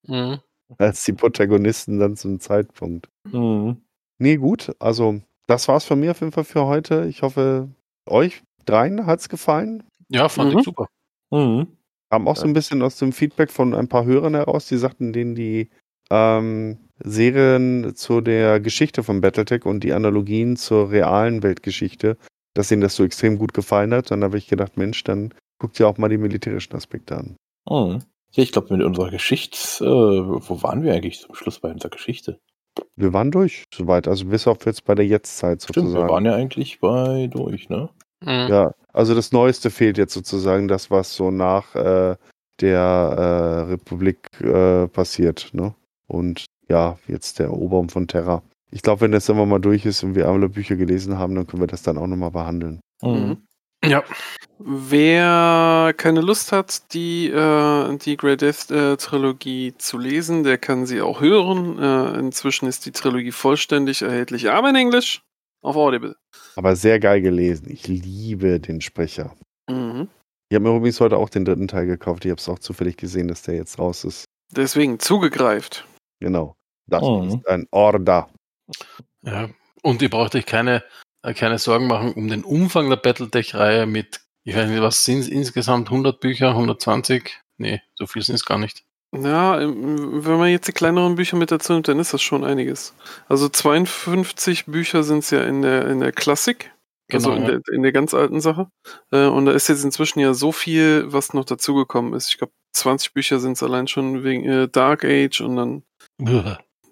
Mhm. <laughs> Als die Protagonisten dann zum Zeitpunkt. Mhm. Nee, gut. Also, das war's von mir auf jeden Fall für heute. Ich hoffe, euch dreien hat's gefallen. Ja, fand Mhm. ich super. Mhm. Kam auch so ein bisschen aus dem Feedback von ein paar Hörern heraus, die sagten, denen die ähm, Serien zu der Geschichte von Battletech und die Analogien zur realen Weltgeschichte, dass ihnen das so extrem gut gefallen hat. Dann habe ich gedacht, Mensch, dann guckt ihr auch mal die militärischen Aspekte an. Ja, ich glaube, mit unserer Geschichts... Äh, wo waren wir eigentlich zum Schluss bei unserer Geschichte? Wir waren durch, soweit. Also bis auf jetzt bei der Jetztzeit Stimmt, wir sozusagen. waren ja eigentlich bei durch, ne? Mhm. Ja, also das Neueste fehlt jetzt sozusagen, das, was so nach äh, der äh, Republik äh, passiert. Ne? Und ja, jetzt der Eroberung von Terra. Ich glaube, wenn das dann mal durch ist und wir alle Bücher gelesen haben, dann können wir das dann auch nochmal behandeln. Mhm. Ja, Wer keine Lust hat, die, äh, die Grey Death äh, Trilogie zu lesen, der kann sie auch hören. Äh, inzwischen ist die Trilogie vollständig erhältlich, aber in Englisch auf Audible. Aber sehr geil gelesen. Ich liebe den Sprecher. Mhm. Ich habe mir übrigens heute auch den dritten Teil gekauft. Ich habe es auch zufällig gesehen, dass der jetzt raus ist. Deswegen zugegreift. Genau. Das Mhm. ist ein Order. ja. Und ihr braucht euch keine, äh, keine Sorgen machen um den Umfang der Battletech-Reihe mit, ich weiß nicht, was sind es insgesamt? 100 Bücher, 120? Nee, so viel sind es gar nicht. Ja, ähm, wenn man jetzt die kleineren Bücher mit dazu nimmt, dann ist das schon einiges. Also 52 Bücher sind es ja in der, in der Klassik. Also in, Genau, ja. der, in der ganz alten Sache. Äh, und da ist jetzt inzwischen ja so viel, was noch dazugekommen ist. Ich glaube, 20 Bücher sind es allein schon wegen äh, Dark Age und dann,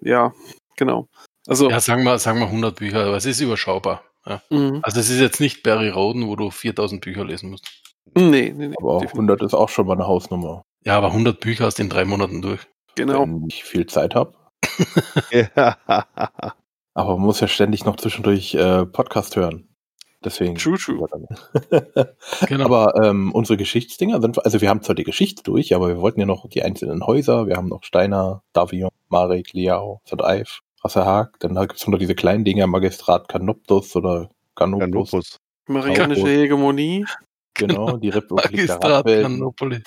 ja, genau. Also, Ja, sagen wir, sagen wir 100 Bücher, aber es ist überschaubar. Ja. mhm. Also es ist jetzt nicht Barry Roden, wo du 4000 Bücher lesen musst. nee, nee, nee. Aber auch definitiv. 100 ist auch schon mal eine Hausnummer. Ja, aber 100 Bücher hast du in drei Monaten durch. Genau. Wenn ich viel Zeit habe. <laughs> Ja. Aber man muss ja ständig noch zwischendurch äh, Podcast hören. Deswegen. True, true. <laughs> Genau. Aber ähm, unsere Geschichtsdinger sind, also wir haben zwar die Geschichte durch, aber wir wollten ja noch die einzelnen Häuser. Wir haben noch Steiner, Davion, Marek, Liao, Sadaif, Rasserhag. Dann gibt es noch diese kleinen Dinger, Magistrat Canoptus oder Canopus. Canopus. Amerikanische Hegemonie. Genau, die Republik der Magistrat Canopoli.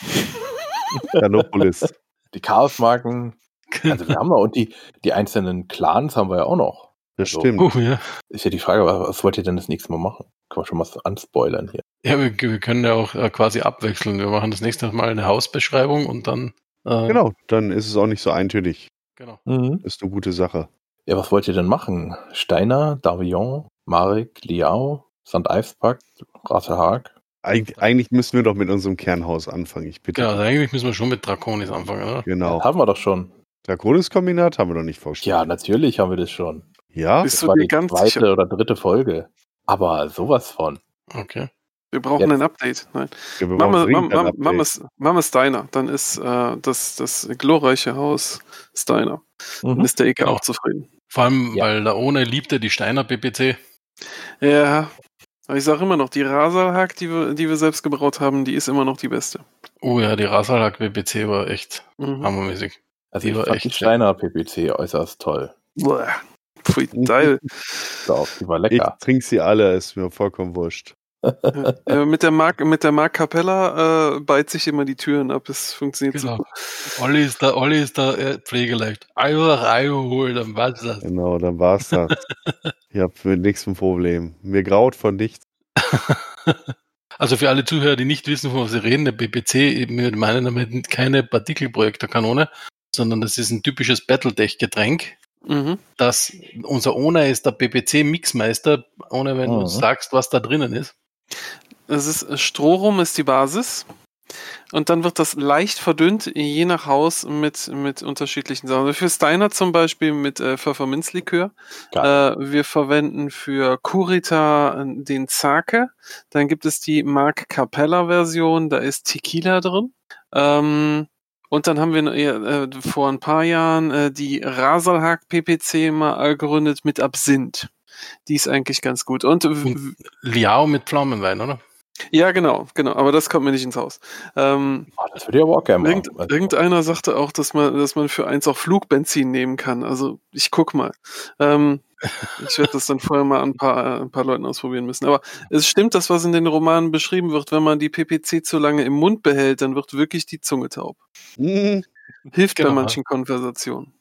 Canopolis. die Chaosmarken. Also wir haben noch, und die, die einzelnen Clans haben wir ja auch noch. Das Also- stimmt. Oh, ja. Ist ja die Frage, was, was wollt ihr denn das nächste Mal machen? Können wir schon mal anspoilern hier. Ja, wir, wir können ja auch äh, quasi abwechseln. Wir machen das nächste Mal eine Hausbeschreibung und dann. Äh, Genau, dann ist es auch nicht so eintönig. genau. Ist eine gute Sache. Ja, was wollt ihr denn machen? Steiner, Davion, Marek, Liao, St. Eifspakt, Rasserhag? Eig eigentlich müssen wir doch mit unserem Kernhaus anfangen, ich bitte. Genau, also eigentlich müssen wir schon mit Draconis anfangen, oder? Genau. Haben wir doch schon. Draconis-Kombinat haben wir noch nicht vorgestellt. Ja, natürlich haben wir das schon. Ja? Bist Das du war die ganz zweite sicher? oder dritte Folge. Aber sowas von. Okay. Wir brauchen Jetzt. ein Update. Nein. Ja, wir Mama, brauchen dringend Mama, ein Update. Mama, ist- Mama Steiner. Dann ist äh, das, das glorreiche Haus Steiner. Dann Mhm. ist der Ecke Genau. auch zufrieden. Vor allem, Ja. weil da ohne liebte die Steiner PPC. Ja. Aber ich sage immer noch, die Rasalhack, die wir, die wir selbst gebraut haben, die ist immer noch die beste. Oh ja, die Rasalak PPC war echt Mhm. hammermäßig. Also Die ich war echt die Steiner PPC äußerst toll. Bäh. Pfui, geil. <laughs> Doch, die war Ich lecker. trinke sie alle, ist mir vollkommen wurscht. Äh, mit der Mark, mit der Mark Capella äh, beißt sich immer die Türen ab. Es funktioniert Genau. super. Olli ist da, Olli ist da äh, pflegeleicht. Einfach einholen, dann war's das. Genau, dann war's das. <laughs> ich habe mit nichts ein Problem. Mir graut von nichts. <laughs> Also für alle Zuhörer, die nicht wissen, wovon sie reden, der PPC, wir meinen damit keine Partikelprojektorkanone, sondern das ist ein typisches Battletech-Getränk. Mhm. Das, unser Owner ist der PPC-Mixmeister, ohne wenn Mhm. du sagst, was da drinnen ist. Es ist äh, Strohrum ist die Basis. Und dann wird das leicht verdünnt, je nach Haus, mit, mit unterschiedlichen Sachen. Für Steiner zum Beispiel mit äh, Pfefferminzlikör. Äh, wir verwenden für Kurita äh, den Zake. Dann gibt es die Mark Capella Version, da ist Tequila drin. Ähm, und dann haben wir äh, vor ein paar Jahren äh, die Rasalhag PPC mal gegründet mit Absinth. Die ist eigentlich ganz gut. Und, Und Liao mit Pflaumenwein, oder? Ja, genau, genau, aber das kommt mir nicht ins Haus. Ähm, Ah, das würde ich aber auch gerne irgend, machen. Also, irgendeiner sagte auch, dass man, dass man für eins auch Flugbenzin nehmen kann. Also ich guck mal. Ähm, ich werde das dann vorher mal an ein paar, ein paar Leuten ausprobieren müssen. Aber es stimmt, das, was in den Romanen beschrieben wird, wenn man die PPC zu lange im Mund behält, dann wird wirklich die Zunge taub. Mhm. Hilft Genau. bei manchen Konversationen.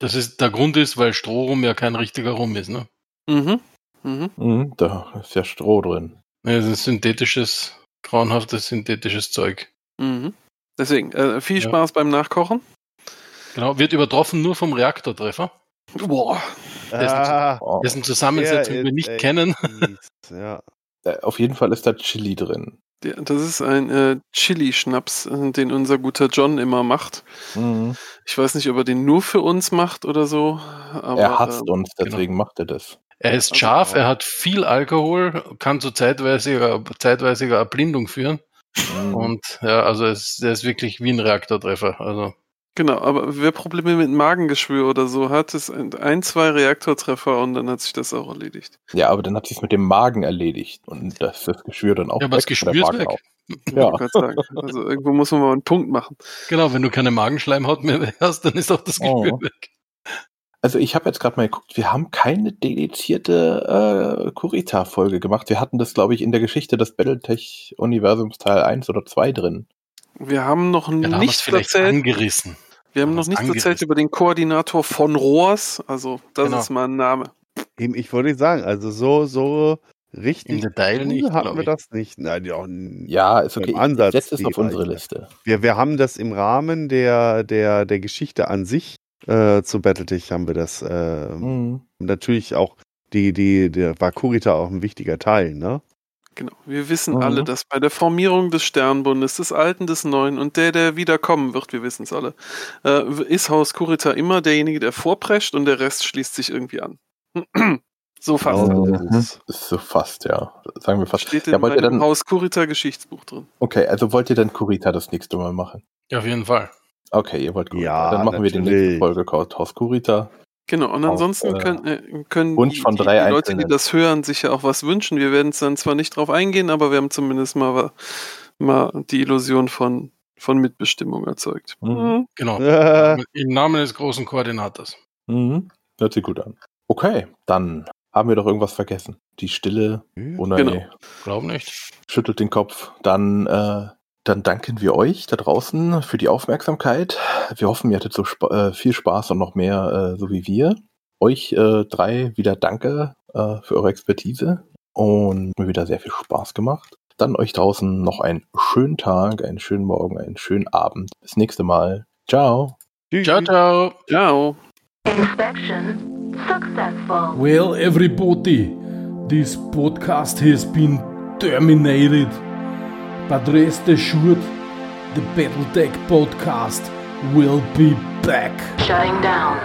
Das ist, der Grund ist, weil Strohrum ja kein richtiger Rum ist, ne? Mhm. Mhm. mhm, da ist ja Stroh drin. Ja, Das ist synthetisches, grauenhaftes synthetisches Zeug. Mhm. Deswegen, äh, viel Ja. Spaß beim Nachkochen. Genau, wird übertroffen nur vom Reaktortreffer, Boah. Ah, Oh, dessen Zusammensetzung wir nicht kennen. Ja. äh, auf jeden Fall ist da Chili drin. Ja, das ist ein äh, Chili-Schnaps, äh, den unser guter John immer macht. Mhm. Ich weiß nicht, ob er den nur für uns macht oder so. Aber, er hasst ähm, uns, deswegen macht er das. Er ist Also, scharf, ja. er hat viel Alkohol, kann zu zeitweisiger, zeitweisiger Erblindung führen. Mhm. Und ja, also es, er ist wirklich wie ein Reaktortreffer. Also Genau, aber wer Probleme mit Magengeschwür oder so hat, ist ein, ein, zwei Reaktortreffer und dann hat sich das auch erledigt. Ja, aber dann hat sie es mit dem Magen erledigt und das, das Geschwür dann auch Ja, aber das weg, Geschwür ist weg. auch. Ja. Also irgendwo muss man mal einen Punkt machen. genau, wenn du keine Magenschleimhaut mehr <laughs> hast, dann ist auch das Geschwür Oh. weg. Also ich habe jetzt gerade mal geguckt, wir haben keine dedizierte äh, Kurita-Folge gemacht. Wir hatten das, glaube ich, in der Geschichte des Battletech-Universums Teil 1 oder 2 drin. Wir haben noch Ja, haben nichts vielleicht erzählt. angerissen. Wir haben noch nichts erzählt über den Koordinator von Rohrs. Also, das Genau. ist mal ein Name. Eben, ich wollte sagen, also so, so richtig Im Detail nicht, hatten wir ich. das nicht. Nein, ja, n- Ja, ist Im okay. Ansatz Jetzt ist auf unsere Reiche. Liste. Wir, wir haben das im Rahmen der, der, der Geschichte an sich äh, zu Battletech haben wir das äh, Mhm. natürlich auch die, die, der war Kurita auch ein wichtiger Teil, ne? Genau. Wir wissen Mhm. alle, dass bei der Formierung des Sternbundes, des Alten, des Neuen und der, der wieder kommen wird, wir wissen es alle, äh, ist Haus Kurita immer derjenige, der vorprescht und der Rest schließt sich irgendwie an. <clears throat> so fast. Oh. Mhm. Ist so fast, ja. Sagen wir fast. Steht in Ja, meinem dann, Haus Kurita Geschichtsbuch drin. okay, also wollt ihr dann Kurita das nächste Mal machen? Ja, auf jeden Fall. Okay, ihr wollt Kurita. Ja, dann machen wir die natürlich. nächste Folge Haus Kurita. Genau, und Auf, ansonsten äh, können, äh, können die, von die, drei die Leute, die das hören, sich ja auch was wünschen. Wir werden es dann zwar nicht drauf eingehen, aber wir haben zumindest mal, mal die Illusion von, von Mitbestimmung erzeugt. Mhm. Mhm. Genau. Äh, <laughs> Im Namen des großen Koordinators. Mhm. Hört sich gut an. Okay, dann haben wir doch irgendwas vergessen. Die Stille, oh nein, Genau. Glaub nicht. schüttelt den Kopf. Dann, äh, dann danken wir euch da draußen für die Aufmerksamkeit. Wir hoffen, ihr hattet so spa äh, viel Spaß und noch mehr, äh, so wie wir. Euch äh, drei wieder danke äh, für eure Expertise und mir wieder sehr viel Spaß gemacht. Dann euch draußen noch einen schönen Tag, einen schönen Morgen, einen schönen Abend. Bis nächste Mal. Ciao. Ciao, ciao. Ciao. Inspection successful. Well, everybody, this podcast has been terminated. But rest er assured, the Battletech podcast will be back. Shutting down.